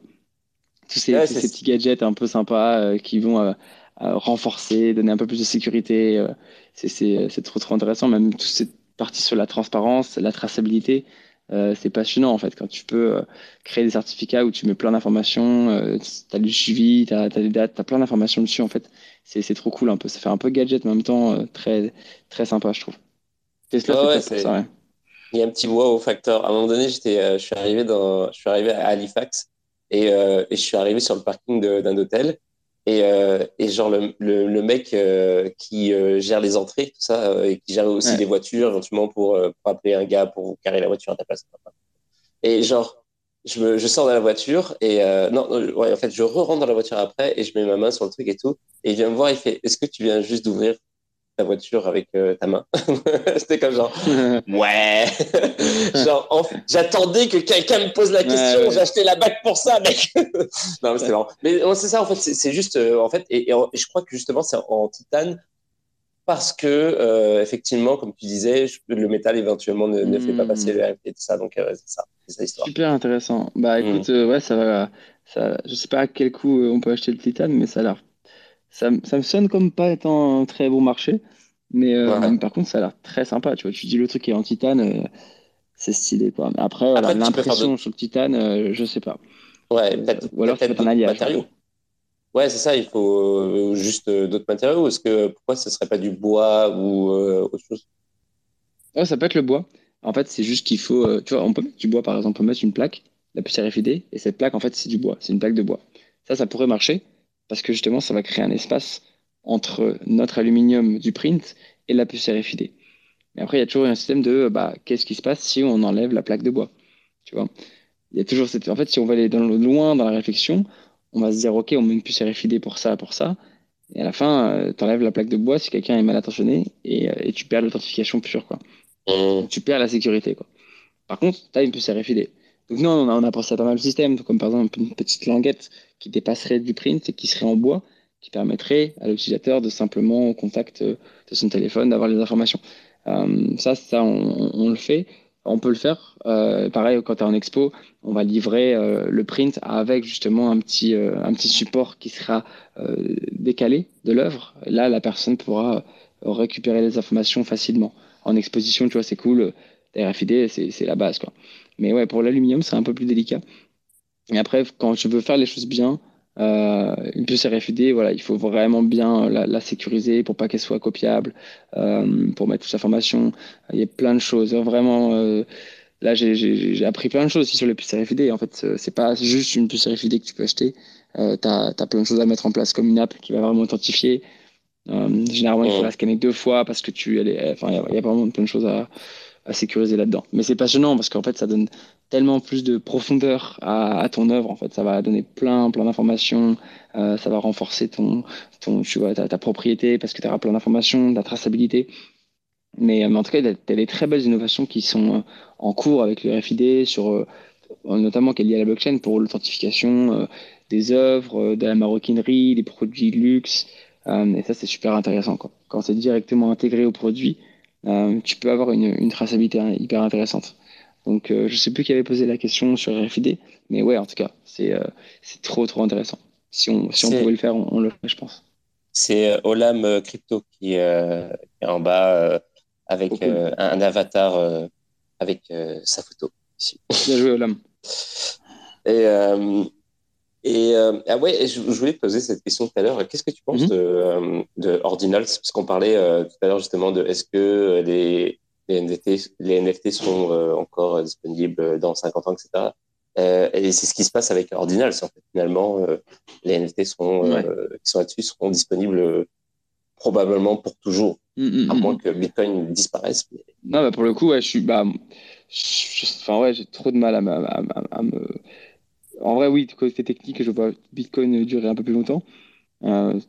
Tous ces, ces petits gadgets un peu sympas qui vont renforcer, donner un peu plus de sécurité. Euh, c'est trop, trop intéressant. Même toute cette partie sur la transparence, la traçabilité, euh, c'est passionnant en fait. Quand tu peux euh, créer des certificats où tu mets plein d'informations, tu as du suivi, tu as, des dates, tu as plein d'informations dessus en fait. C'est trop cool un peu. Ça fait un peu gadget, mais en même temps très, très sympa, je trouve. Tesla, c'est ça, Il y a un petit wow facteur. À un moment donné, je suis arrivé dans, je suis arrivé à Halifax et, et je suis arrivé sur le parking d'un hôtel et, euh, et genre le, le, le mec euh, qui euh, gère les entrées, tout ça, euh, et qui gère aussi ouais. les voitures, éventuellement pour, pour, appeler un gars pour carrer la voiture à ta place. Et genre, je, me, je sors de la voiture et non, ouais, en fait, je re-rentre dans la voiture après et je mets ma main sur le truc et tout. Et il vient me voir, il fait, est-ce que tu viens juste d'ouvrir? Ta voiture avec euh, ta main. C'était comme genre, ouais. genre, j'attendais que quelqu'un me pose la question, j'ai acheté la bague pour ça, mec. non, mais c'est marrant. Mais c'est ça, en fait, c'est juste, euh, en fait, et, et, je crois que justement, c'est en titane parce que, euh, effectivement, comme tu disais, le métal éventuellement ne, ne fait pas passer le RFP et tout ça. Donc, c'est ça, c'est ça l'histoire. Super intéressant. Bah, mm. écoute, ouais, ça va. Ça, je sais pas à quel coût on peut acheter le titane, mais ça a l'air ça, ça, me sonne comme pas étant un très bon marché. Mais euh, par contre, ça a l'air très sympa. Tu vois, tu dis le truc est en titane, euh, c'est stylé. Quoi. Après, voilà, l'impression sur le titane, euh, je sais pas. Ouais, peut-être. Ou alors peut-être un alliage. Matériaux. Ouais, c'est ça, il faut euh, juste euh, d'autres matériaux. Est-ce que pourquoi ce serait pas du bois ou autre chose? Ouais, Ça peut être le bois. En fait, c'est juste qu'il faut. tu vois, on peut mettre du bois, par exemple, on peut mettre une plaque, la puce RFID, et cette plaque, en fait, c'est du bois. C'est une plaque de bois. Ça, ça pourrait marcher parce que justement, ça va créer un espace entre notre aluminium du print et la puce RFID. Mais après, il y a toujours un système de bah, qu'est-ce qui se passe si on enlève la plaque de bois. Tu vois? Il y a toujours cette... En fait, si on va aller dans loin dans la réflexion, on va se dire, OK, on met une puce RFID pour ça, pour ça. Et à la fin, euh, tu enlèves la plaque de bois si quelqu'un est mal attentionné et, euh, et tu perds l'authentification pure. Quoi. Mmh. Tu perds la sécurité. Quoi. Par contre, tu as une puce RFID. Donc, nous, on a, pensé à pas mal de systèmes, comme par exemple une petite languette qui dépasserait du print et qui serait en bois, qui permettrait à l'utilisateur de simplement, au contact euh, de son téléphone, d'avoir les informations. Euh, ça, ça on, le fait. On peut le faire. Euh, pareil, quand tu es en expo, on va livrer le print avec justement un petit, un petit support qui sera décalé de l'œuvre. Là, la personne pourra récupérer les informations facilement. En exposition, tu vois, c'est cool. RFID, c'est la base. Quoi. Mais ouais, pour l'aluminium, c'est un peu plus délicat. Et après, quand je veux faire les choses bien, euh, une puce RFID, voilà, il faut vraiment bien la, sécuriser pour pas qu'elle soit copiable, euh, pour mettre toute l'information. Il y a plein de choses. Hein, vraiment, euh, là, j'ai appris plein de choses aussi sur les puces RFID. En fait, c'est pas juste une puce RFID que tu peux acheter. Tu as, plein de choses à mettre en place, comme une app qui va vraiment authentifier. Généralement, il faut la scanner deux fois parce que tu, enfin, il y, a vraiment plein de choses à, à sécuriser là-dedans. Mais c'est passionnant parce qu'en fait, ça donne tellement plus de profondeur à, ton œuvre. En fait, ça va donner plein, plein d'informations. Euh, ça va renforcer ton, ton, tu vois, ta, propriété parce que tu auras plein d'informations, de la traçabilité. Mais, mais, en tout cas, il y a des très belles innovations qui sont euh, en cours avec le RFID, sur, euh, notamment qui est lié à la blockchain pour l'authentification des œuvres, de la maroquinerie, des produits luxe. et ça, c'est super intéressant. Quand c'est directement intégré au produit, euh, tu peux avoir une, une, traçabilité hyper intéressante. Donc, euh, je sais plus qui avait posé la question sur RFID, mais ouais, en tout cas, c'est euh, trop, trop intéressant. Si on, si on pouvait le faire, on, le ferait, je pense. C'est Olam Crypto qui, est en bas avec un avatar avec sa photo. Ici. Bien joué, Olam. Et et euh, ah ouais, je, voulais te poser cette question tout à l'heure. Qu'est-ce que tu penses mhm. de, de, Ordinals? Parce qu'on parlait euh, tout à l'heure justement de est-ce que les, les, NFT, les NFT sont encore disponibles dans 50 ans, etc. et c'est ce qui se passe avec Ordinals. En fait. Finalement, les NFT sont, qui sont là-dessus seront disponibles probablement pour toujours, mm, mm, à moins mm, que Bitcoin disparaisse. Non, bah pour le coup, ouais, je suis, bah, enfin ouais, j'ai trop de mal à, à, à me en vrai, oui, côté technique, je vois Bitcoin durer un peu plus longtemps. Euh,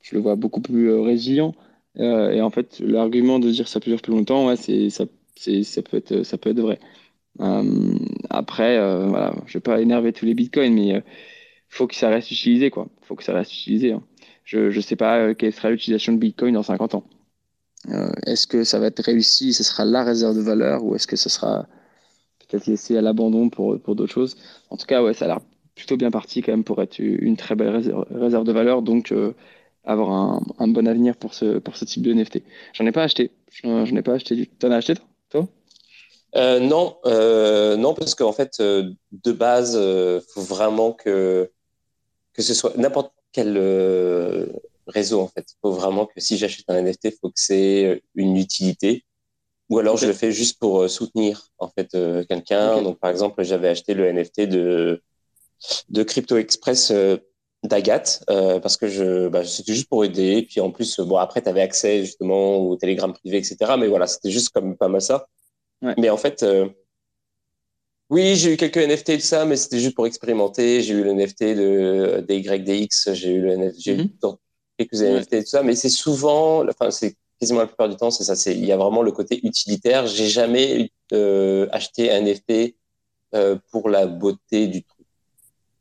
je le vois beaucoup plus euh, résilient. Euh, et en fait, l'argument de dire ça peut durer plus longtemps, c'est, ça, peut être, vrai. après, voilà, je vais pas énerver tous les bitcoins, mais il faut que ça reste utilisé, quoi. faut que ça reste. Hein. Je ne sais pas quelle sera l'utilisation de bitcoin dans 50 ans. est-ce que ça va être réussi, ce sera la réserve de valeur, ou est-ce que ce sera peut-être laissé à l'abandon pour, pour d'autres choses. En tout cas, ouais, ça a l'air plutôt bien parti quand même pour être une très belle réserve, de valeur. Donc, euh, avoir un, un, bon avenir pour ce, pour ce type de NFT. J'en ai pas acheté. J'en ai pas acheté T'en as acheté, toi? Euh, non, euh, non, parce qu'en fait, de base, faut vraiment que, que ce soit n'importe quel réseau, en fait. Faut vraiment que si j'achète un NFT, faut que c'est une utilité. Ou alors je le fais juste pour euh, soutenir en fait euh, quelqu'un. Donc par exemple, j'avais acheté le NFT de de Crypto Express euh, d'Agathe parce que je bah, c'était juste pour aider. Et puis en plus, bon après, tu avais accès justement au Telegram privé, etc. Mais voilà, c'était juste comme pas mal ça. Mais en fait, oui, j'ai eu quelques NFT de ça, mais c'était juste pour expérimenter. J'ai eu le NFT de DYDX, j'ai eu le NFT, j'ai eu mhm. quelques NFT de ça, mais c'est souvent, enfin c'est quasiment la plupart du temps, c'est ça. C'est il y a vraiment le côté utilitaire. J'ai jamais euh, acheté un NFT euh, pour la beauté du truc.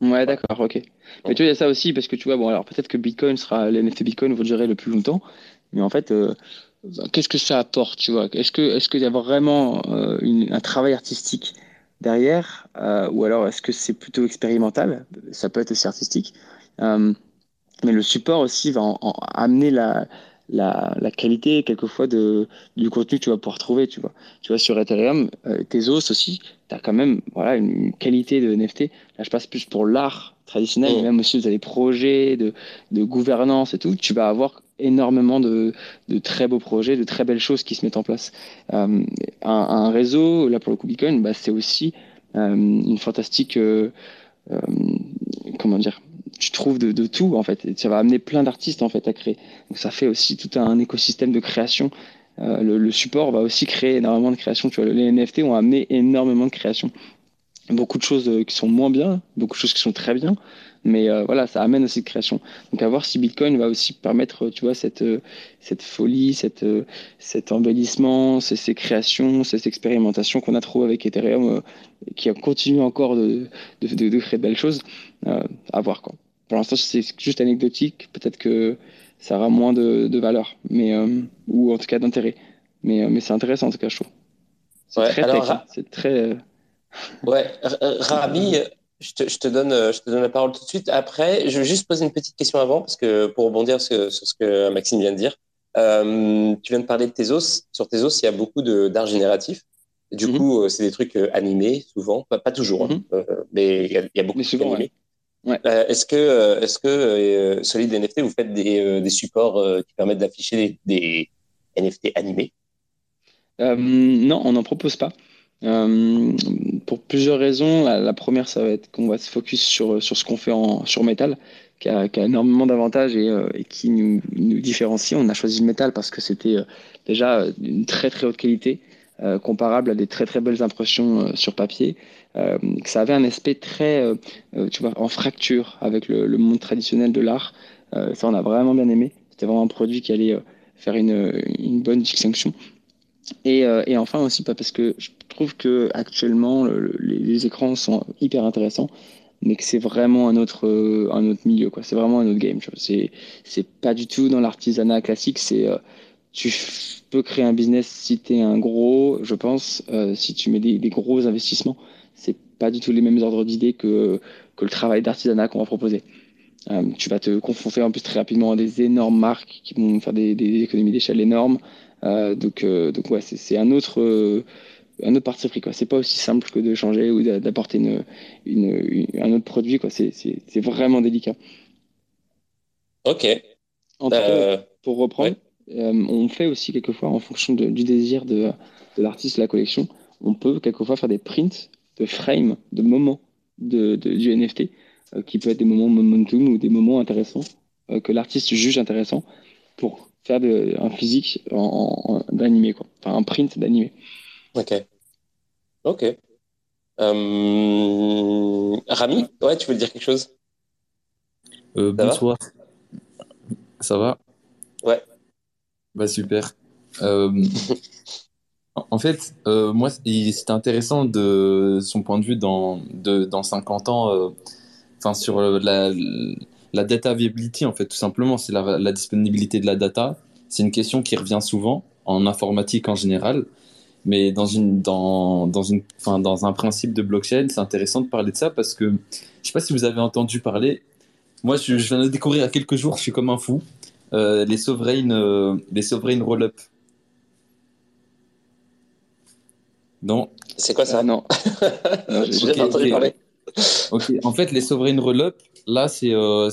Ouais, d'accord, ok. Mais tu vois, il y a ça aussi parce que tu vois, bon, alors peut-être que Bitcoin sera, les NFT Bitcoin vont durer le plus longtemps, mais en fait, euh, qu'est-ce que ça apporte, tu vois? Est-ce que, est-ce qu'il y a vraiment un travail artistique derrière, ou alors est-ce que c'est plutôt expérimental? Ça peut être aussi artistique, mais le support aussi va amener la la, la, qualité quelquefois de, du contenu que tu vas pouvoir trouver, tu vois. Tu vois, sur Ethereum, euh, Tezos aussi, tu as quand même voilà, une, qualité de NFT. Là, je passe plus pour l'art traditionnel, mais mm. même aussi, vous avez des projets de, de gouvernance et tout, tu vas avoir énormément de, de, très beaux projets, de très belles choses qui se mettent en place. Euh, un, un, réseau, là pour le coup Bitcoin, bah, c'est aussi euh, une fantastique, euh, euh, comment dire, tu trouves de, de, tout en fait. Ça va amener plein d'artistes en fait à créer. Donc ça fait aussi tout un écosystème de création. Euh, le, le, support va aussi créer énormément de création. Tu vois, les NFT ont amené énormément de création. Beaucoup de choses qui sont moins bien, beaucoup de choses qui sont très bien. Mais euh, voilà, ça amène aussi de création. Donc à voir si Bitcoin va aussi permettre, tu vois, cette, euh, cette folie, cette, euh, cet embellissement, ces, ces créations, ces expérimentations qu'on a trouvé avec Ethereum, qui continue encore de, de, de, de, créer de belles choses. à voir quoi. Pour l'instant, c'est juste anecdotique. Peut-être que ça aura moins de, de valeur, mais ou en tout cas d'intérêt. Mais, mais c'est intéressant en tout cas, je trouve. C'est très hein. C'est très. Ouais, Rami, je te, je te, donne, je te donne la parole tout de suite. Après, je vais juste poser une petite question avant, parce que pour rebondir sur, ce que Maxime vient de dire. Euh, tu viens de parler de Tezos. Sur Tezos, il y a beaucoup d'art génératif. Du mm -hmm. coup, euh, c'est des trucs euh, animés, souvent. Pas, pas toujours, mm -hmm. hein, euh, mais il y, a, il y, a beaucoup de trucs animés. Ouais. Ouais. Euh, est-ce que, est-ce que euh, Solid NFT, vous faites des, des supports qui permettent d'afficher des, des, NFT animés? Non, on n'en propose pas. Euh, pour plusieurs raisons. La, la première, ça va être qu'on va se focus sur, sur ce qu'on fait en, sur métal, qui a, qui a énormément d'avantages et, euh, et, qui nous, nous, différencie. On a choisi le métal parce que c'était euh, déjà d'une très très haute qualité, euh, comparable à des très très belles impressions euh, sur papier. Que ça avait un aspect très, tu vois, en fracture avec le, monde traditionnel de l'art. ça, on a vraiment bien aimé. C'était vraiment un produit qui allait faire une, bonne distinction. Et, euh, enfin aussi parce que je trouve que actuellement le, les, écrans sont hyper intéressants, mais que c'est vraiment un autre euh, un autre milieu. C'est vraiment un autre game. C'est c'est pas du tout dans l'artisanat classique. C'est euh, tu peux créer un business si tu es un gros, je pense, euh, si tu mets des gros investissements. Pas du tout les mêmes ordres d'idées que que le travail d'artisanat qu'on va proposer. Euh, tu vas te confronter en plus très rapidement à des énormes marques qui vont faire des, des économies d'échelle énormes. Euh, donc, euh, donc ouais, c'est un autre euh, un autre parti pris. C'est pas aussi simple que de changer ou d'apporter une, une, une, un autre produit. C'est vraiment délicat. Ok. En cas, pour reprendre, ouais. on fait aussi quelquefois en fonction de, du désir de, de l'artiste de la collection, on peut quelquefois faire des prints de frames, de moments de, de du NFT, euh, qui peut être des moments momentum ou des moments intéressants euh, que l'artiste juge intéressants pour faire de, un physique en, en, d'animé, quoi. Enfin, un print d'animé. Ok. Ok. Euh... Rami, ouais, tu veux dire quelque chose? Euh, Ça Bonsoir. Va Ça va? Ouais. Bah super. Euh, en fait, euh, moi, c'était intéressant de son point de vue dans, dans 50 ans, euh, sur la, la data viability, en fait, tout simplement, c'est la, disponibilité de la data. C'est une question qui revient souvent en informatique en général, mais dans une, dans, dans une, enfin, dans un principe de blockchain, c'est intéressant de parler de ça parce que je sais pas si vous avez entendu parler. Moi, je, viens de découvrir il y a quelques jours, je suis comme un fou. Euh, les sovereign, euh, les sovereign roll-up. Non. C'est quoi ça euh, Non. non J'ai okay, entendu parler. Ok, en fait, les sovereign roll-up, là, c'est euh,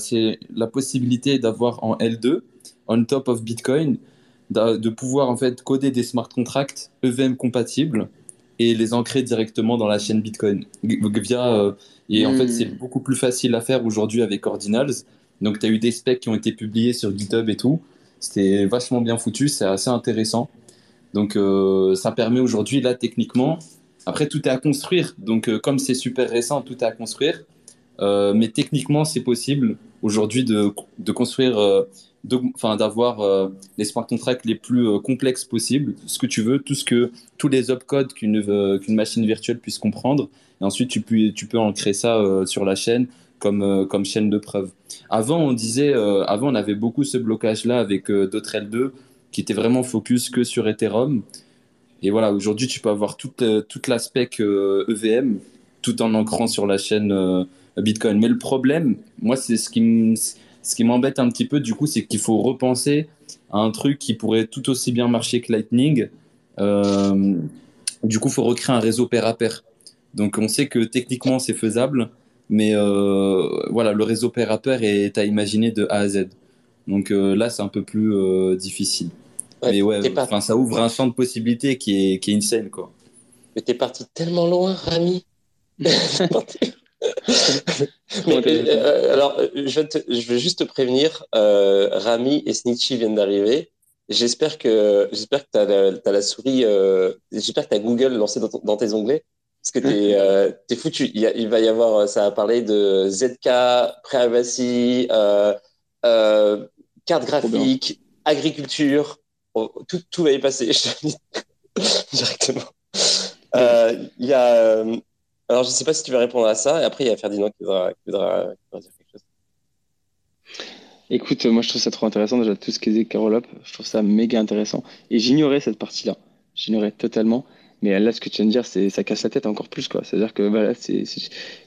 la possibilité d'avoir en L2, on top of Bitcoin, de pouvoir en fait coder des smart contracts EVM compatibles et les ancrer directement dans la chaîne Bitcoin via euh, et mmh. en fait c'est hmm. beaucoup plus facile à faire aujourd'hui avec Ordinals donc tu as eu des specs qui ont été publiés sur GitHub et tout c'était vachement bien foutu c'est assez intéressant donc euh, ça permet aujourd'hui là techniquement après, tout est à construire. Donc, euh, comme c'est super récent, tout est à construire. Euh, mais techniquement, c'est possible aujourd'hui de, construire, enfin d'avoir les smart contracts les plus complexes possibles, ce que tu veux, tout ce que tous les opcodes qu'une machine virtuelle puisse comprendre. Et ensuite, tu peux, tu peux ancrer ça sur la chaîne comme, comme chaîne de preuve. Avant, on disait, avant, on avait beaucoup ce blocage-là avec d'autres L2 qui étaient vraiment focus que sur Ethereum. Et voilà, aujourd'hui, tu peux avoir toute, euh, toute l'aspect euh, EVM tout en ancrant sur la chaîne euh, Bitcoin. Mais le problème, moi, c'est ce qui m'embête un petit peu, du coup, c'est qu'il faut repenser à un truc qui pourrait tout aussi bien marcher que Lightning. Euh, du coup, il faut recréer un réseau pair à pair. Donc, on sait que techniquement, c'est faisable, mais voilà, le réseau pair à pair est à imaginer de A à Z. Donc euh, là, c'est un peu plus euh, difficile. Ouais, mais ouais, ça ouvre un champ de possibilités qui est, qui est insane, quoi. Mais t'es parti tellement loin, Rami. Mais, t'as- euh, alors, euh, je vais, te- je vais juste te prévenir, euh, Rami et Snitchy viennent d'arriver. J'espère que j'espère que t'as la, la souris, euh, j'espère que t'as Google lancé dans, ton- dans tes onglets, parce que t'es euh, t'es foutu. Il, y a- il va y avoir, ça va parler de ZK, privacy, euh, euh, carte graphique, agriculture, Oh, tout, tout va y passer. je te le dis directement. Euh, Il y a, euh, alors je sais pas si tu veux répondre à ça, et après il y a Ferdinand qui voudra, qui voudra, qui voudra dire quelque chose. Écoute, moi je trouve ça trop intéressant déjà tout ce qui est Carolop, je trouve ça méga intéressant. Et j'ignorais cette partie-là, j'ignorais totalement. Mais là, ce que tu viens de dire, c'est ça casse la tête encore plus quoi. C'est-à-dire que voilà, c'est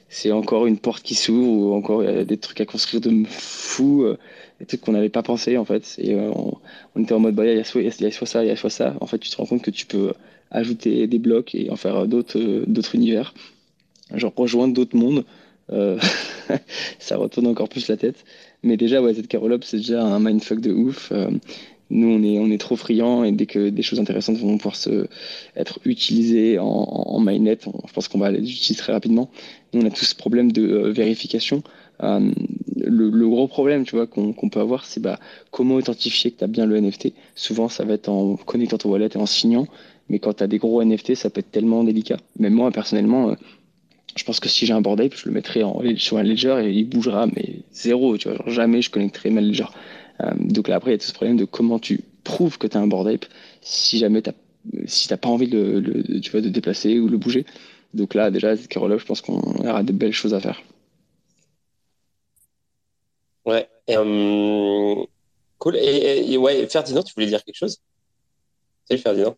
c'est encore une porte qui s'ouvre ou encore y a des trucs à construire de fou, euh, des trucs qu'on n'avait pas pensé en fait. Et euh, on, était en mode bah il y a soit il y a soit ça, il y a soit ça. En fait, tu te rends compte que tu peux ajouter des blocs et en faire d'autres euh, d'autres univers, genre rejoindre d'autres mondes. Euh, ça retourne encore plus la tête. Mais déjà, ouais, cette Carolop, c'est déjà un mindfuck de ouf. Nous, on est, on est trop friands et dès que des choses intéressantes vont pouvoir se, être utilisées en, en, mainnet, on- je pense qu'on va les utiliser très rapidement. Nous, on a tout ce problème de euh, vérification. Euh, le, gros problème, tu vois, qu'on peut avoir, c'est bah, comment authentifier que tu as bien le NFT. Souvent, ça va être en connectant ton wallet et en signant. Mais quand tu as des gros NFT, ça peut être tellement délicat. Même moi, personnellement, euh, je pense que si j'ai un board ape, je le mettrai en, sur un ledger et il bougera, mais zéro, tu vois. Jamais je connecterai ma ledger. Euh, donc là, après, il y a tout ce problème de comment tu prouves que tu as un board ape si jamais tu si t'as pas envie de, le- le- tu vois, de déplacer ou le bouger. Donc là, déjà, avec Kerolov, je pense qu'on aura de belles choses à faire. Ouais. Euh, cool. Et, et- et ouais, Ferdinand, tu voulais dire quelque chose? Salut Ferdinand.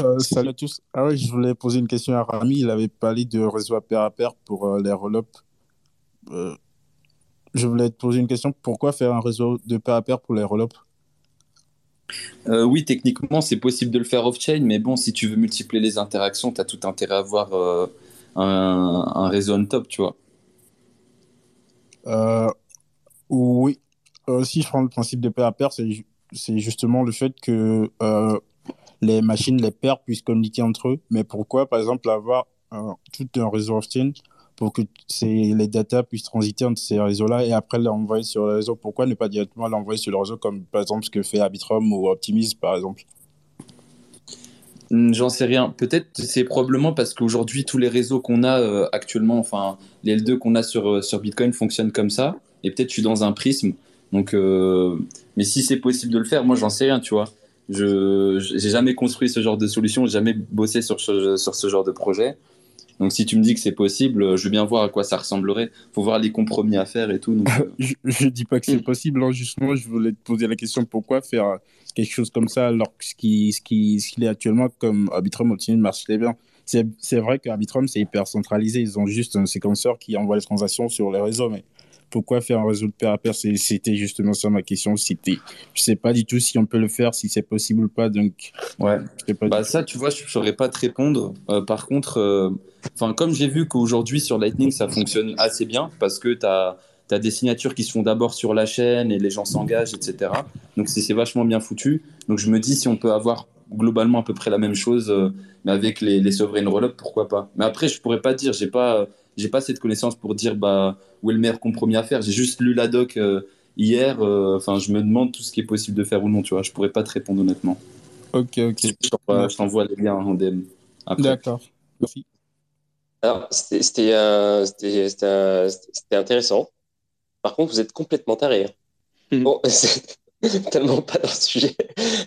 Euh, salut à tous. Ah oui, je voulais poser une question à Rami. Il avait parlé de réseau à pair à pair pour euh, les roll-up. Je voulais te poser une question. Pourquoi faire un réseau de pair à pair pour les roll-up? Euh, oui, techniquement, c'est possible de le faire off-chain, mais bon, si tu veux multiplier les interactions, tu as tout intérêt à avoir euh, un, un réseau on top, tu vois. Euh, oui. Si je prends le principe de pair à pair, c'est ju- c'est justement le fait que les machines, les paires puissent communiquer entre eux. Mais pourquoi, par exemple, avoir tout un réseau off-chain pour que les data puissent transiter entre ces réseaux-là et après l'envoyer sur le réseau? Pourquoi ne pas directement l'envoyer sur le réseau comme par exemple ce que fait Arbitrum ou Optimism, par exemple? Hmm, J'en sais rien. Peut-être c'est probablement parce qu'aujourd'hui, tous les réseaux qu'on a euh, actuellement, enfin, les L2 qu'on a sur, euh, sur Bitcoin fonctionnent comme ça. Et peut-être je suis dans un prisme. Donc, euh, mais si c'est possible de le faire, moi, j'en sais rien, tu vois. Je j'ai jamais construit ce genre de solution, jamais bossé sur sur ce genre de projet. Donc, si tu me dis que c'est possible, euh, je veux bien voir à quoi ça ressemblerait. Faut voir les compromis à faire et tout. Donc, euh, Je, je dis pas que c'est possible, hein, justement, je voulais te poser la question pourquoi faire euh, quelque chose comme ça alors que ce qui, ce qui, ce qu'il est actuellement comme Arbitrum Optimism marche très bien? C'est, c'est vrai qu'Arbitrum c'est hyper centralisé, ils ont juste un séquenceur qui envoie les transactions sur les réseaux, mais pourquoi faire un réseau de pair à pair C'était justement ça ma question. C'était, je sais pas du tout si on peut le faire, si c'est possible ou pas, donc ouais. pas Bah tout. ça, tu vois, je ne saurais pas te répondre. Euh, par contre, euh, enfin, comme j'ai vu qu'aujourd'hui sur Lightning, ça fonctionne assez bien parce que tu as, des signatures qui se font d'abord sur la chaîne et les gens s'engagent, etc. Donc c'est c'est vachement bien foutu. Donc je me dis si on peut avoir globalement à peu près la même chose, euh, mais avec les, les sovereign roll-up, pourquoi pas? Mais après, je pourrais pas dire, j'ai pas, j'ai pas cette connaissance pour dire bah, où est le meilleur compromis à faire. J'ai juste lu la doc euh, hier. euh, Enfin, je me demande tout ce qui est possible de faire ou non, tu vois. Je pourrais pas te répondre honnêtement. Ok, ok. Je t'envoie- les liens en DM. Après. D'accord. Merci. Alors, c'était c'était, euh, c'était- euh, intéressant. Par contre, vous êtes complètement taré. hein. Mhm. Bon, c'est tellement pas dans le sujet,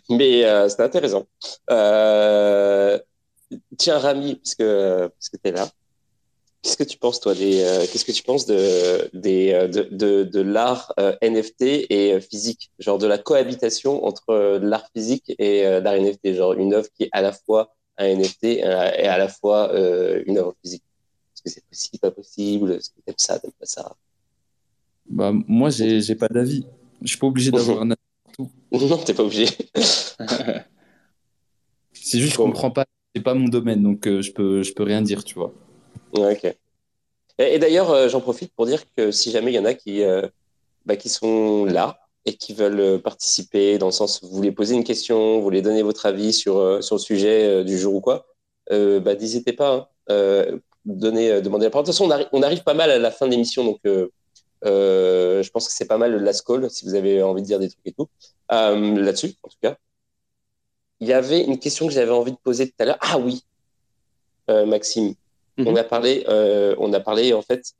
mais euh, c'était intéressant. Euh, tiens, Rami, parce que, parce que tu es là, qu'est-ce que tu penses, toi, des, euh, qu'est-ce que tu penses de, des, euh, de, de, de l'art euh, NFT et physique, genre de la cohabitation entre l'art physique et l'art NFT, genre une œuvre qui est à la fois un NFT et à la fois une œuvre physique. Est-ce que c'est possible, pas possible? Est-ce que t'aimes ça, t'aimes pas ça? Bah, moi, j'ai j'ai pas d'avis. Je suis pas obligé d'avoir un avis partout. Non, t'es pas obligé. C'est juste, je comprends pas. C'est pas mon domaine, donc euh, je peux, je peux rien dire, tu vois. Ok. Et, d'ailleurs, euh, j'en profite pour dire que si jamais il y en a qui, euh, bah, qui sont là et qui veulent euh, participer, dans le sens vous voulez poser une question, vous voulez donner votre avis sur, sur le sujet du jour ou quoi, bah, n'hésitez pas. Hein, donnez, euh, demandez la parole. De toute façon, on, arri- on arrive pas mal à la fin de l'émission, donc je pense que c'est pas mal le last call, si vous avez envie de dire des trucs et tout. Là-dessus, en tout cas. Il y avait une question que j'avais envie de poser tout à l'heure. Ah oui, euh, On Mhm. a parlé, euh, on a parlé en fait,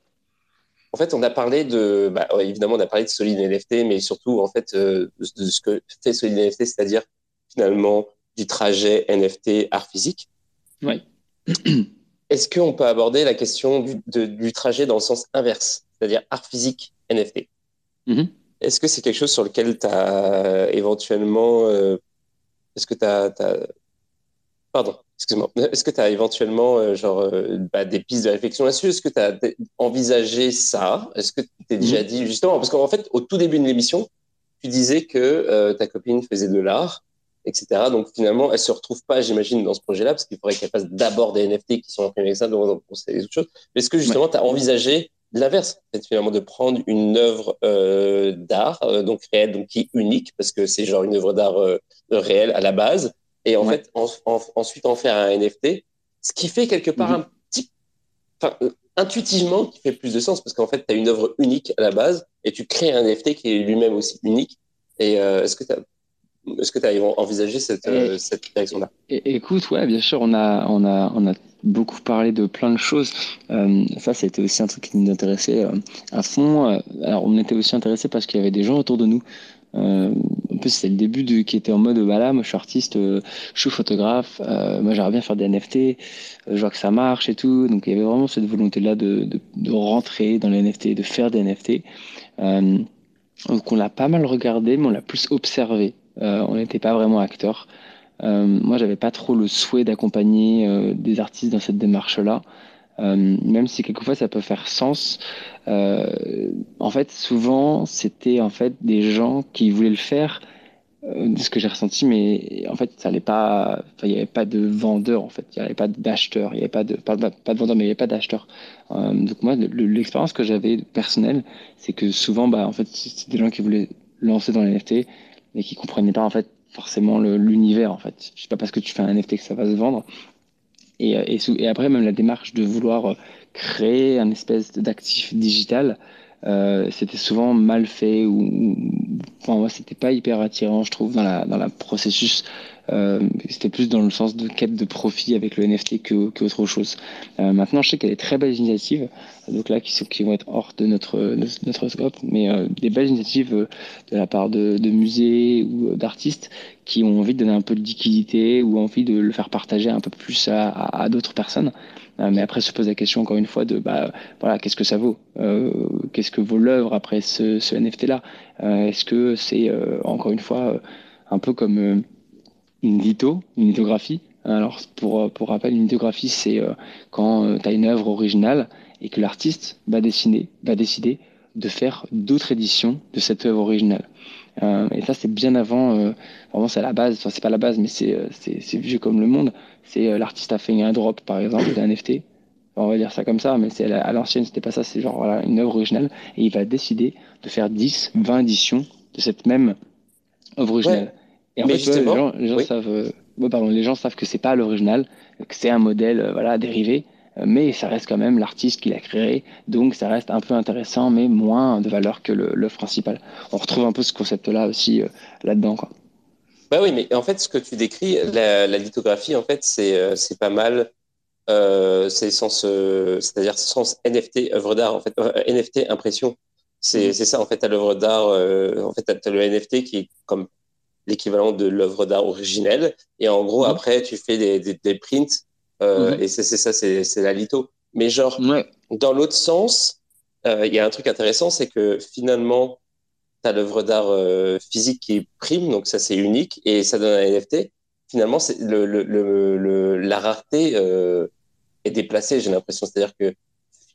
en fait, on a parlé de, bah, évidemment, on a parlé de Solid NFT, mais surtout en fait euh, de, ce que fait Solid NFT, c'est-à-dire finalement du trajet NFT art physique. Ouais. Est-ce qu'on peut aborder la question du, de- du trajet dans le sens inverse, c'est-à-dire art physique NFT Mhm. Est-ce que c'est quelque chose sur lequel tu as éventuellement, euh, est-ce que tu as, pardon, excuse-moi, est-ce que tu as éventuellement euh, genre euh, bah, des pistes de réflexion là-dessus? Est-ce que tu as envisagé ça? Est-ce que tu t'es déjà dit justement parce qu'en fait au tout début de l'émission, tu disais que euh, ta copine faisait de l'art, etc. Donc finalement, elle se retrouve pas, j'imagine, dans ce projet-là parce qu'il faudrait qu'elle fasse d'abord des NFT qui sont imprimés avec ça, donc c'est des autres choses. Mais est-ce que justement tu as envisagé l'inverse, fait, finalement, de prendre une œuvre d'art, donc réelle, donc qui est unique, parce que c'est genre une œuvre d'art réelle à la base, et en Ouais. fait, en- en- ensuite en faire un NFT, ce qui fait quelque part Mhm. un petit, enfin, euh, intuitivement, qui fait plus de sens, parce qu'en fait, tu as une œuvre unique à la base, et tu crées un NFT qui est lui-même aussi unique. Et euh, est-ce que tu as, est-ce que tu as envisagé cette, euh, Et- cette direction-là? Écoute, ouais, bien sûr, on a, on a, on a beaucoup parlé de plein de choses. Euh, ça, c'était aussi un truc qui nous intéressait euh, à fond. Alors, on était aussi intéressé parce qu'il y avait des gens autour de nous. Plus, c'était le début de, qui était en mode, bah là, moi, je suis artiste, euh, je suis photographe, euh, moi, j'aimerais bien faire des NFT, euh, je vois que ça marche et tout. Donc, il y avait vraiment cette volonté-là de, de, rentrer dans les NFT, de faire des NFT. Donc, on l'a pas mal regardé, mais on l'a plus observé. On n'était pas vraiment acteur. Moi, j'avais pas trop le souhait d'accompagner des artistes dans cette démarche-là, Euh, même si quelquefois ça peut faire sens. En fait, souvent, c'était en fait des gens qui voulaient le faire, de ce que j'ai ressenti, mais en fait, ça allait pas. Il y avait pas de vendeur en fait, il y avait pas d'acheteurs, il y avait pas de pas, de- vendeur, mais il y avait pas d'acheteurs. Euh, donc moi, le- l'expérience que j'avais personnelle, c'est que souvent, bah, en fait, c'est des gens qui voulaient lancer dans les NFT, mais qui comprenaient pas en fait forcément l'univers en fait. C'est pas parce que tu fais un NFT que ça va se vendre. Et, euh, et après, même la démarche de vouloir euh, créer un espèce d'actif digital, euh, c'était souvent mal fait ou, ou- enfin, c'était pas hyper attirant, je trouve, dans la, dans la processus. Euh, c'était plus dans le sens de quête de profit avec le NFT que, que autre chose. Euh, maintenant, je sais qu'il y a des très belles initiatives, donc là, qui, sont, qui vont être hors de notre, de notre scope, mais euh, des belles initiatives euh, de la part de, de musées ou euh, d'artistes qui ont envie de donner un peu de liquidité ou envie de le faire partager un peu plus à, à d'autres personnes. Euh, mais après se pose la question encore une fois de bah voilà qu'est-ce que ça vaut? Euh, qu'est-ce que vaut l'œuvre après ce, NFT là euh, est-ce que c'est euh, encore une fois euh, un peu comme euh, une litho une lithographie? Alors pour pour rappel une lithographie c'est euh, quand tu as une œuvre originale et que l'artiste va dessiner va décider de faire d'autres éditions de cette œuvre originale euh, et ça, c'est bien avant. Euh, vraiment, c'est à la base. Enfin, c'est pas la base, mais c'est euh, c'est vieux comme le monde. C'est euh, l'artiste a fait un drop, par exemple, d'un NFT. Enfin, on va dire ça comme ça, mais c'est à la- à l'ancienne, c'était pas ça. C'est genre voilà, une œuvre originale. Et il va décider de faire 10, 20 éditions de cette même œuvre originale. Et en Mais fait, les gens, les gens oui. savent. ouais, pardon, les gens savent que c'est pas l'original, que c'est un modèle, voilà, dérivé. Euh, Mais ça reste quand même l'artiste qui l'a créé, donc ça reste un peu intéressant, mais moins de valeur que l'œuvre principale on retrouve un peu ce concept-là aussi euh, là-dedans. Bah oui, mais en fait, ce que tu décris, la, la lithographie, en fait, c'est euh, pas mal. Euh, c'est sens, euh, c'est-à-dire sens NFT, œuvre d'art, en fait, NFT impression. C'est Mhm. c'est ça, en fait, à l'œuvre d'art. en fait, t'as as le NFT qui est comme l'équivalent de l'œuvre d'art originelle. Et en gros, Mhm. après, tu fais des, des, des prints. Euh, Mhm. Et c'est ça, c'est la litho. Mais genre, Ouais. dans l'autre sens, euh, il y a un truc intéressant, c'est que finalement, tu as l'œuvre d'art euh, physique qui est prime, donc ça c'est unique, et ça donne un NFT. Finalement, le, le, le, le- la rareté euh, est déplacée, j'ai l'impression. C'est-à-dire que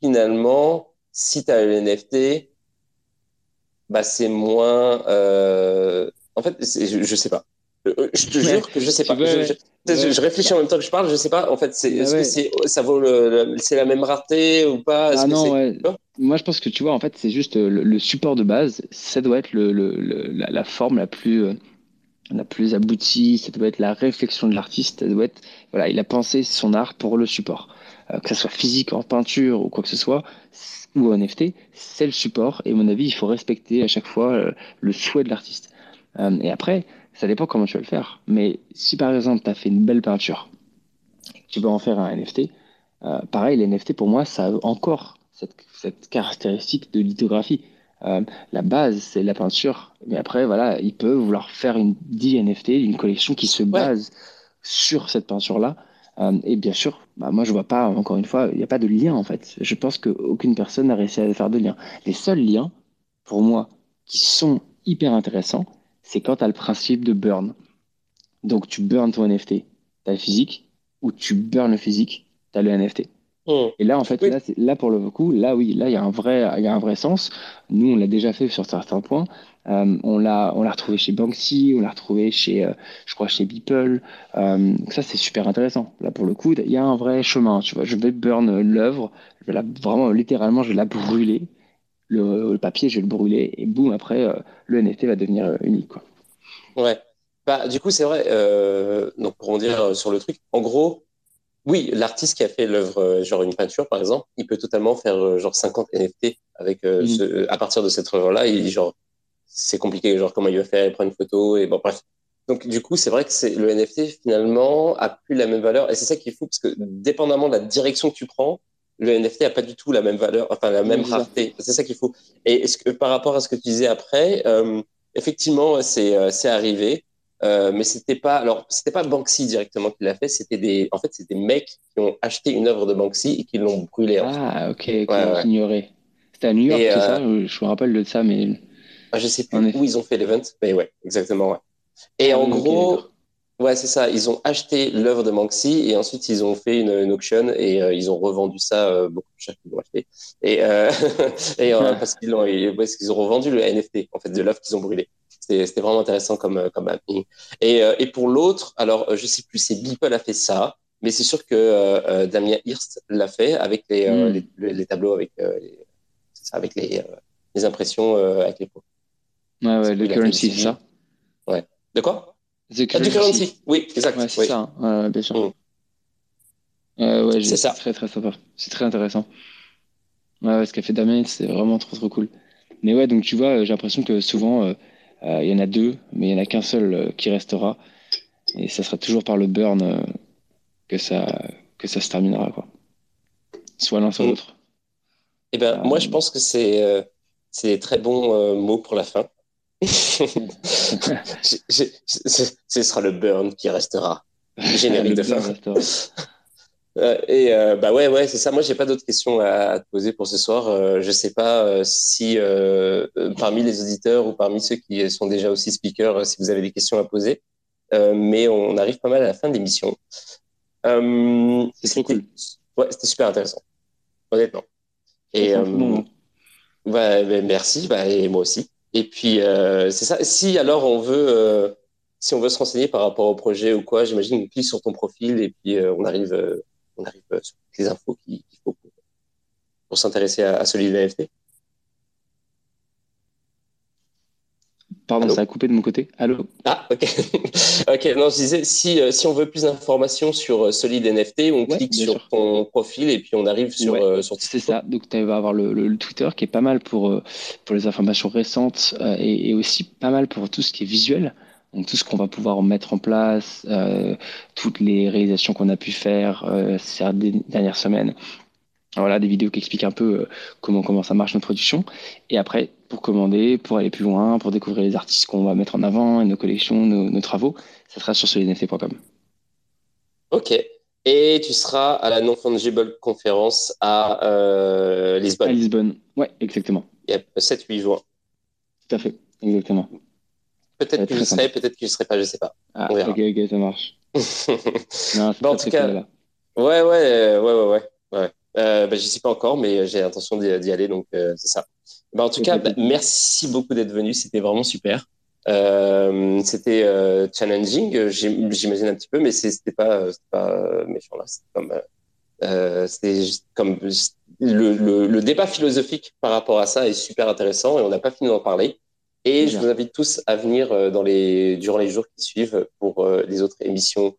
finalement, si tu as le NFT, bah, c'est moins. euh, En fait, je, je sais pas. Euh, Je te Ouais. jure que je sais pas. Je, je- ouais. je réfléchis en même temps que je parle. Je sais pas. En fait, c'est Bah est-ce que c'est ça vaut c'est la même rareté ou pas? Ah non, Moi, je pense que tu vois, en fait, c'est juste euh, le, le support de base. Ça doit être le, la, la forme la plus, euh, la plus aboutie. Ça doit être la réflexion de l'artiste. Ça doit être, voilà, il a pensé son art pour le support. Euh, que ça soit physique, en peinture ou quoi que ce soit, ou en NFT, c'est le support. Et à mon avis, il faut respecter à chaque fois le souhait de l'artiste. Euh, et après, ça dépend comment tu vas le faire. Mais si par exemple, tu as fait une belle peinture, tu veux en faire un NFT, euh, pareil, les NFT pour moi, ça a encore cette, cette caractéristique de lithographie. Euh, la base, c'est la peinture, mais après, voilà, ils peuvent vouloir faire une 10 NFT, une collection qui se base sur cette peinture-là. Euh, et bien sûr, bah, moi, je vois pas, encore une fois, il n'y a pas de lien en fait. Je pense qu'aucune personne n'a réussi à faire de lien. Les seuls liens, pour moi, qui sont hyper intéressants, c'est quand tu as le principe de burn. Donc, tu burn ton NFT, tu as le physique, ou tu burn le physique, tu as le NFT. Hmm. Et là, en fait, Oui. là, pour le coup, là, oui, là, il y a un vrai, il y a un vrai sens. Nous, on l'a déjà fait sur certains points. Euh, on l'a, retrouvé chez Banksy, on l'a retrouvé chez, euh, je crois, chez Beeple. Euh, donc ça, c'est super intéressant. Là, pour le coup, il y a un vrai chemin. Tu vois, je vais burn l'œuvre, je vais la, vraiment, littéralement, je vais la brûler. Le, le papier, je vais le brûler, et boum, après, euh, le NFT va devenir euh, unique, quoi. Ouais. Bah, du coup, c'est vrai. euh, donc, pour en dire sur le truc, en gros, oui, l'artiste qui a fait l'œuvre, genre une peinture, par exemple, il peut totalement faire genre 50 NFT avec euh, Mhm. ce, à partir de cette œuvre-là. Il genre, c'est compliqué, genre comment il va faire, il prend une photo et bon, bref. Donc, du coup, c'est vrai que c'est le NFT finalement a plus la même valeur et c'est ça qui est fou parce que dépendamment de la direction que tu prends, le NFT a pas du tout la même valeur, enfin la même rareté. C'est ça qu'il faut. Et est-ce que par rapport à ce que tu disais après, euh, effectivement, c'est euh, c'est arrivé. Euh, mais c'était pas alors c'était pas Banksy directement qui l'a fait c'était des en fait c'est des mecs qui ont acheté une œuvre de Banksy et qui l'ont brûlée. Ah, ok, Ouais, ouais. j'ignorais. C'était à New York, c'est ça? Je me rappelle de ça, mais. Ah, je sais plus où ils ont fait l'event mais ouais exactement ouais et Ah en gros. Ouais c'est ça ils ont acheté l'œuvre de Banksy et ensuite ils ont fait une, une auction et euh, ils ont revendu ça euh, beaucoup plus cher qu'ils l'ont acheté et euh, et parce qu'ils parce ont revendu le NFT en fait de l'œuvre qu'ils ont brûlée c'était vraiment intéressant comme euh, comme happening. et et pour l'autre alors je sais plus c'est Beeple a fait ça mais c'est sûr que Damien Hirst l'a fait avec les, Hmm. les, les- les tableaux avec les, ça, avec les, les impressions avec les pots. Ouais, ouais, le currency, c'est ça? De quoi? The Ah, currency. Oui, exact. Ouais, c'est oui. ça, hein. Ouais, ouais, bien sûr. Mm. Ouais, C'est ça. très très sympa. C'est très intéressant. Ouais, ce qu'a fait Damien, c'est vraiment trop trop cool. Mais ouais, donc tu vois, euh, j'ai l'impression que souvent, il y en a deux, mais il y en a qu'un seul qui restera. Et ça sera toujours par le burn que ça, que ça se terminera, quoi. Soit l'un, soit Mm. l'autre. Eh ben, Euh, moi, je pense que c'est euh, c'est des très bons euh, mots pour la fin. Ce ce sera le burn qui restera. Générique de fin. Euh, et euh, bah ouais, ouais, c'est ça. Moi, j'ai pas d'autres questions à, à te poser pour ce soir. Euh, je sais pas euh, si parmi les auditeurs ou parmi ceux qui sont déjà aussi speakers, si vous avez des questions à poser. Mais on arrive pas mal à la fin de l'émission. C'était- Ouais, c'était super intéressant, honnêtement. Et bah, bah, merci, bah, et moi aussi. Et puis euh, c'est ça. Si alors on veut, euh, si on veut se renseigner par rapport au projet ou quoi, j'imagine on clique sur ton profil et puis euh, on arrive, on arrive sur toutes les infos qu'il faut pour, s'intéresser à, celui de NFT. Pardon, Allô ça a coupé de mon côté. Allô? Ah, ok. ok, non, je disais, si, euh, si on veut plus d'informations sur euh, Solid NFT, on Ouais, clique sur sûr. ton profil et puis on arrive sur, Ouais, euh, sur C'est ça, donc tu vas avoir le, le- le Twitter qui est pas mal pour, euh, pour les informations récentes et, et aussi pas mal pour tout ce qui est visuel. Donc tout ce qu'on va pouvoir mettre en place, toutes les réalisations qu'on a pu faire ces dernières semaines. Voilà, des vidéos qui expliquent un peu comment, comment ça marche notre production. Et après, pour commander, pour aller plus loin, pour découvrir les artistes qu'on va mettre en avant, et nos collections, nos, nos travaux, ça sera sur solidnft.com. Ok. Et tu seras à la Non-Fungible Conférence à euh, À Lisbonne. Lisbonne. Ouais, exactement. Il y a 7-8 juin. Tout à fait. Exactement. Peut-être que je serai, peut-être que je serai pas, je sais pas. Ah, On verra. ok, ok, ça marche. Non, Bah, en tout cas, là. Ouais, ouais, euh, ouais, ouais, ouais. ouais. Euh, bah, j'y suis pas encore, mais j'ai l'intention d'y d'y aller, donc euh, c'est ça. Bah, en tout cas, bah, merci beaucoup d'être venu. C'était vraiment super. Euh, c'était euh, challenging, j'imagine un petit peu, mais c'était pas, pas méchant là. C'était comme, euh, le, le, le, débat philosophique par rapport à ça est super intéressant et on n'a pas fini d'en parler. Et je vous invite tous à venir euh, dans les, durant les jours qui suivent pour euh, les autres émissions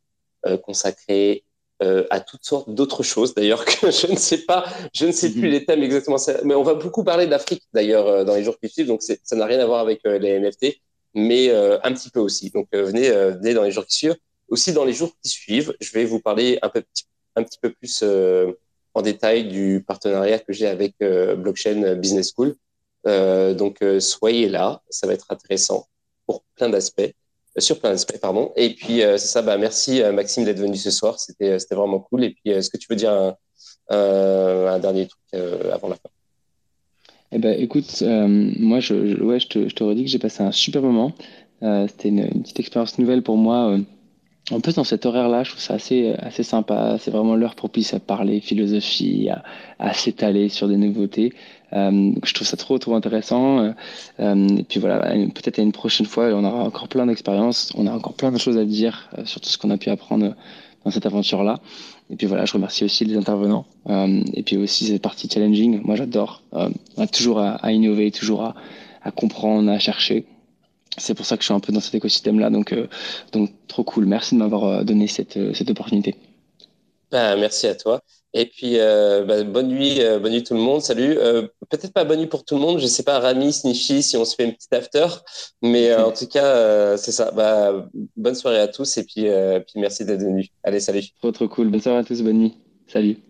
euh, à toutes sortes d'autres choses. D'ailleurs, que je ne sais pas, je ne sais plus mhm. les thèmes exactement. Mais on va beaucoup parler d'Afrique d'ailleurs dans les jours qui suivent. Donc ça n'a rien à voir avec les NFT, mais un petit peu aussi. Donc venez, venez dans les jours qui suivent. Aussi dans les jours qui suivent, je vais vous parler un peu un petit peu plus en détail du partenariat que j'ai avec Blockchain Business School. Euh, donc, euh, soyez là, ça va être intéressant pour plein d'aspects, euh, sur plein d'aspects, pardon. Et puis, c'est ça, bah, merci Maxime d'être venu ce soir, c'était vraiment cool. Et puis, est-ce que tu veux dire un, dernier truc avant la fin? Eh ben, écoute, moi, je, ouais, je te, je te redis que j'ai passé un super moment. C'était une, petite expérience nouvelle pour moi. En plus, dans cet horaire-là, je trouve ça assez, assez sympa. C'est vraiment l'heure propice à parler philosophie, à, à s'étaler sur des nouveautés. Euh, je trouve ça trop, trop intéressant. Euh, et puis voilà, peut-être à une prochaine fois, on aura encore plein d'expériences, on a encore plein de choses à dire euh, sur tout ce qu'on a pu apprendre dans cette aventure-là. Et puis voilà, je remercie aussi les intervenants. Euh, et puis aussi cette partie challenging. Moi, j'adore. Euh, toujours à, à, innover, toujours à, à comprendre, à chercher c'est pour ça que je suis un peu dans cet écosystème-là. Donc, euh, donc, trop cool. Merci de m'avoir euh, donné cette, euh, cette opportunité. Bah, merci à toi. Et puis, bah, bonne nuit, bonne nuit tout le monde. Salut. Peut-être pas bonne nuit pour tout le monde. Je sais pas, Rami, Snify, si on se fait une petite after. Mais en tout cas, c'est ça. Bah, bonne soirée à tous et puis, puis merci d'être venu. Allez, salut. Trop, trop cool. Bonne soirée à tous. Bonne nuit. Salut.